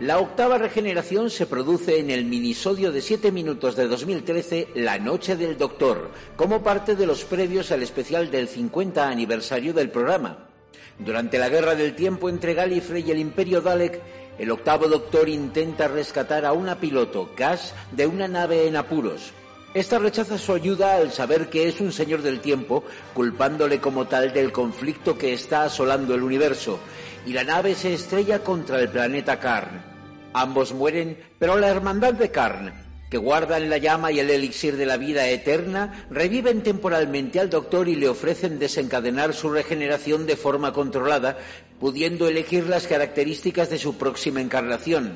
La octava regeneración se produce en el minisodio de 7 minutos de 2013, La Noche del Doctor, como parte de los previos al especial del 50 aniversario del programa. Durante la guerra del tiempo entre Gallifrey y el Imperio Dalek, el octavo Doctor intenta rescatar a una piloto, Cass, de una nave en apuros. Esta rechaza su ayuda al saber que es un señor del tiempo, culpándole como tal del conflicto que está asolando el universo, y la nave se estrella contra el planeta Karn. Ambos mueren, pero la hermandad de Karn, que guardan la llama y el elixir de la vida eterna, reviven temporalmente al Doctor y le ofrecen desencadenar su regeneración de forma controlada, pudiendo elegir las características de su próxima encarnación.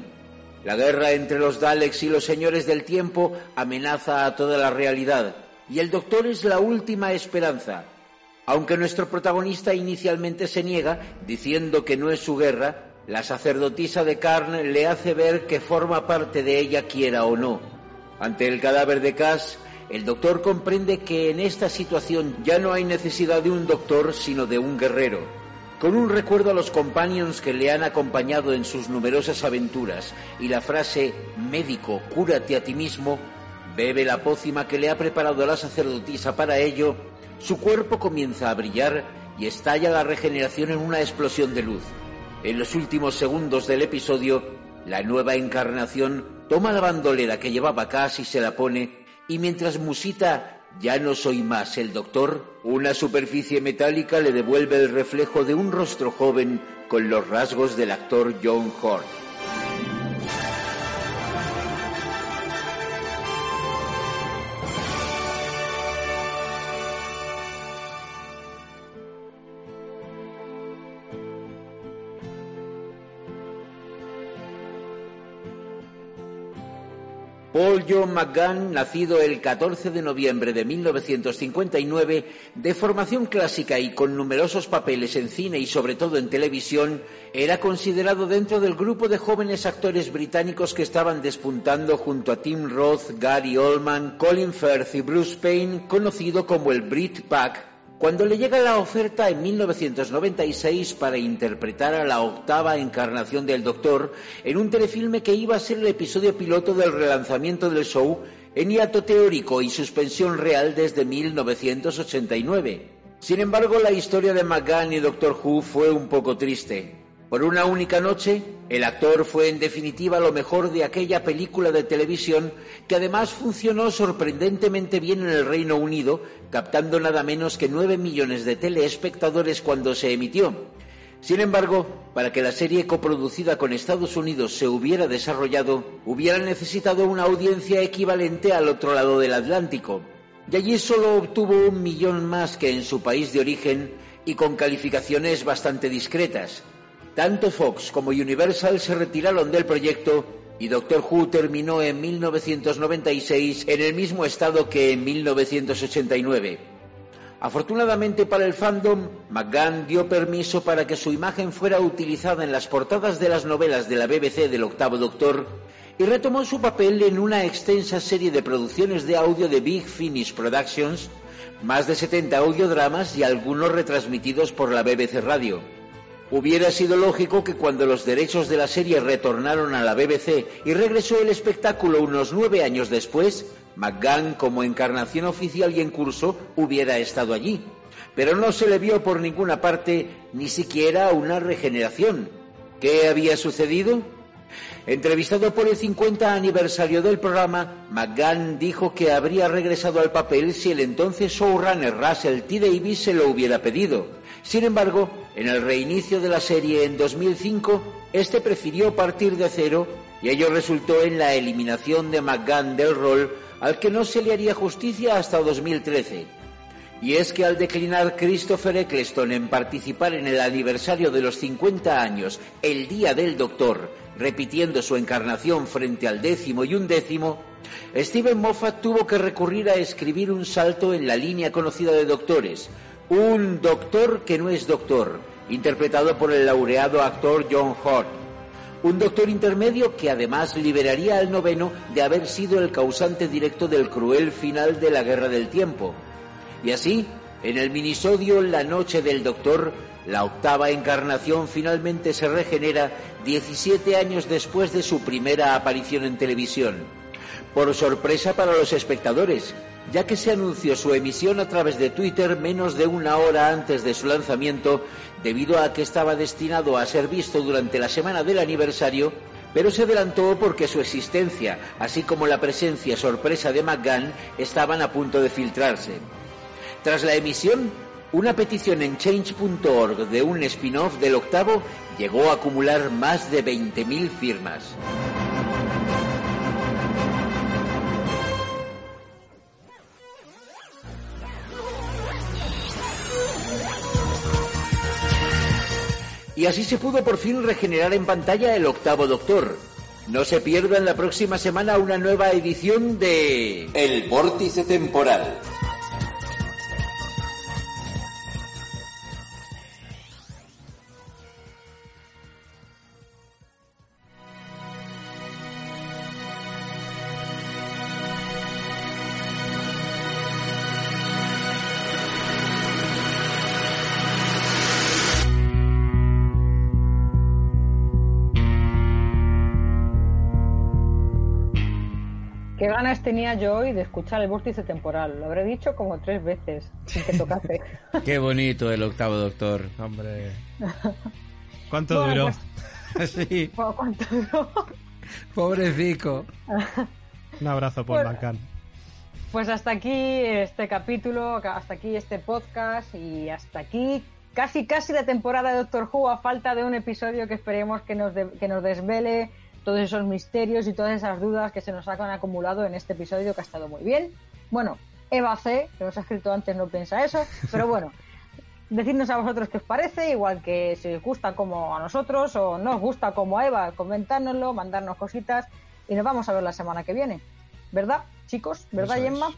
La guerra entre los Daleks y los señores del tiempo amenaza a toda la realidad, y el Doctor es la última esperanza. Aunque nuestro protagonista inicialmente se niega, diciendo que no es su guerra, la sacerdotisa de Karn le hace ver que forma parte de ella quiera o no. Ante el cadáver de Cass, el doctor comprende que en esta situación ya no hay necesidad de un doctor, sino de un guerrero. Con un recuerdo a los companions que le han acompañado en sus numerosas aventuras y la frase médico, cúrate a ti mismo, bebe la pócima que le ha preparado la sacerdotisa para ello, su cuerpo comienza a brillar y estalla la regeneración en una explosión de luz. En los últimos segundos del episodio, la nueva encarnación toma la bandolera que llevaba casi se la pone, y mientras musita ya no soy más el doctor. Una superficie metálica le devuelve el reflejo de un rostro joven con los rasgos del actor John Hort. Paul John McGann, nacido el 14 de noviembre de 1959, de formación clásica y con numerosos papeles en cine y sobre todo en televisión, era considerado dentro del grupo de jóvenes actores británicos que estaban despuntando junto a Tim Roth, Gary Oldman, Colin Firth y Bruce Payne, conocido como el Brit Pack cuando le llega la oferta en 1996 para interpretar a la octava encarnación del Doctor en un telefilme que iba a ser el episodio piloto del relanzamiento del show en hiato teórico y suspensión real desde 1989. Sin embargo, la historia de McGann y Doctor Who fue un poco triste. Por una única noche, el actor fue en definitiva lo mejor de aquella película de televisión que además funcionó sorprendentemente bien en el Reino Unido, captando nada menos que 9 millones de teleespectadores cuando se emitió. Sin embargo, para que la serie coproducida con Estados Unidos se hubiera desarrollado, hubiera necesitado una audiencia equivalente al otro lado del Atlántico. Y allí solo obtuvo un millón más que en su país de origen y con calificaciones bastante discretas. Tanto Fox como Universal se retiraron del proyecto y Doctor Who terminó en 1996 en el mismo estado que en 1989. Afortunadamente para el fandom, McGann dio permiso para que su imagen fuera utilizada en las portadas de las novelas de la BBC del octavo Doctor y retomó su papel en una extensa serie de producciones de audio de Big Finish Productions, más de 70 audiodramas y algunos retransmitidos por la BBC Radio. Hubiera sido lógico que cuando los derechos de la serie retornaron a la BBC y regresó el espectáculo unos nueve años después, McGann, como encarnación oficial y en curso, hubiera estado allí. Pero no se le vio por ninguna parte ni siquiera una regeneración. ¿Qué había sucedido? Entrevistado por el 50 aniversario del programa, McGann dijo que habría regresado al papel si el entonces showrunner Russell T. Davis se lo hubiera pedido. Sin embargo, en el reinicio de la serie en 2005, este prefirió partir de cero y ello resultó en la eliminación de McGann del rol al que no se le haría justicia hasta 2013. Y es que al declinar Christopher Eccleston en participar en el aniversario de los 50 años, el Día del Doctor, repitiendo su encarnación frente al décimo y undécimo, Steven Moffat tuvo que recurrir a escribir un salto en la línea conocida de doctores, un doctor que no es doctor, interpretado por el laureado actor John Hurt. Un doctor intermedio que además liberaría al noveno de haber sido el causante directo del cruel final de la Guerra del Tiempo. Y así, en el minisodio La Noche del Doctor, la octava encarnación finalmente se regenera 17 años después de su primera aparición en televisión. Por sorpresa para los espectadores, ya que se anunció su emisión a través de Twitter menos de una hora antes de su lanzamiento, debido a que estaba destinado a ser visto durante la semana del aniversario, pero se adelantó porque su existencia, así como la presencia sorpresa de McGann, estaban a punto de filtrarse. Tras la emisión, una petición en change.org de un spin-off del octavo llegó a acumular más de 20.000 firmas. Y así se pudo por fin regenerar en pantalla el octavo Doctor. No se pierdan la próxima semana una nueva edición de El Vórtice Temporal. Ganas tenía yo hoy de escuchar el vórtice temporal? Lo habré dicho como tres veces sin que tocase. [laughs] Qué bonito el octavo doctor. Hombre. [laughs] ¿Cuánto Bueno, duró? [laughs] sí, Bueno, ¿Cuánto duró? pobrecico. Un abrazo por Bueno. Macan. Pues hasta aquí este capítulo, hasta aquí este podcast y hasta aquí casi casi la temporada de Doctor Who a falta de un episodio que esperemos que nos, de- que nos desvele todos esos misterios y todas esas dudas que se nos han acumulado en este episodio que ha estado muy bien. Bueno, Eva C, que nos ha escrito antes, no piensa eso, pero bueno, [laughs] decidnos a vosotros qué os parece, igual que si os gusta como a nosotros o no os gusta como a Eva, comentárnoslo, mandarnos cositas y nos vamos a ver la semana que viene. ¿Verdad, chicos? ¿Verdad, Eso es. Gemma?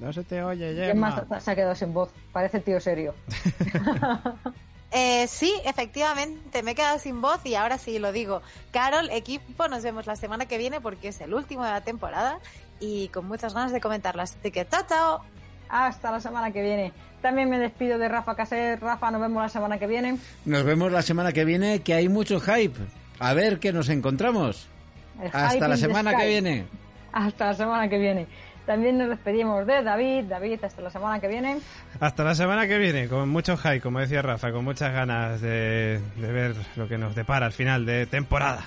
No se te oye, Gemma Gemma. se ha quedado sin voz. Parece tío serio. [laughs] Eh, sí, efectivamente, me he quedado sin voz y ahora sí lo digo. Carol, equipo, nos vemos la semana que viene porque es el último de la temporada y con muchas ganas de comentarlas. Así que chao, chao. Hasta la semana que viene. También me despido de Rafa Caser. Rafa, nos vemos la semana que viene. Nos vemos la semana que viene, que hay mucho hype. A ver qué nos encontramos. El Hasta la semana que viene. Hasta la semana que viene. También nos despedimos de David. David, hasta la semana que viene. Hasta la semana que viene, con mucho hype, como decía Rafa, con muchas ganas de, de ver lo que nos depara al final de temporada.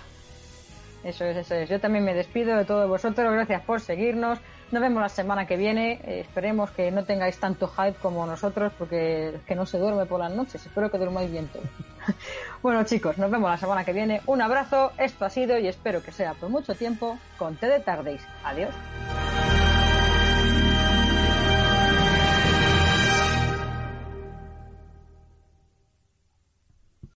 Eso es, eso es. Yo también me despido de todos vosotros. Gracias por seguirnos. Nos vemos la semana que viene. Eh, esperemos que no tengáis tanto hype como nosotros, porque es que no se duerme por las noches. Espero que durmáis bien todos. [laughs] bueno, chicos, nos vemos la semana que viene. Un abrazo. Esto ha sido y espero que sea por mucho tiempo con T de Tardeis. Adiós.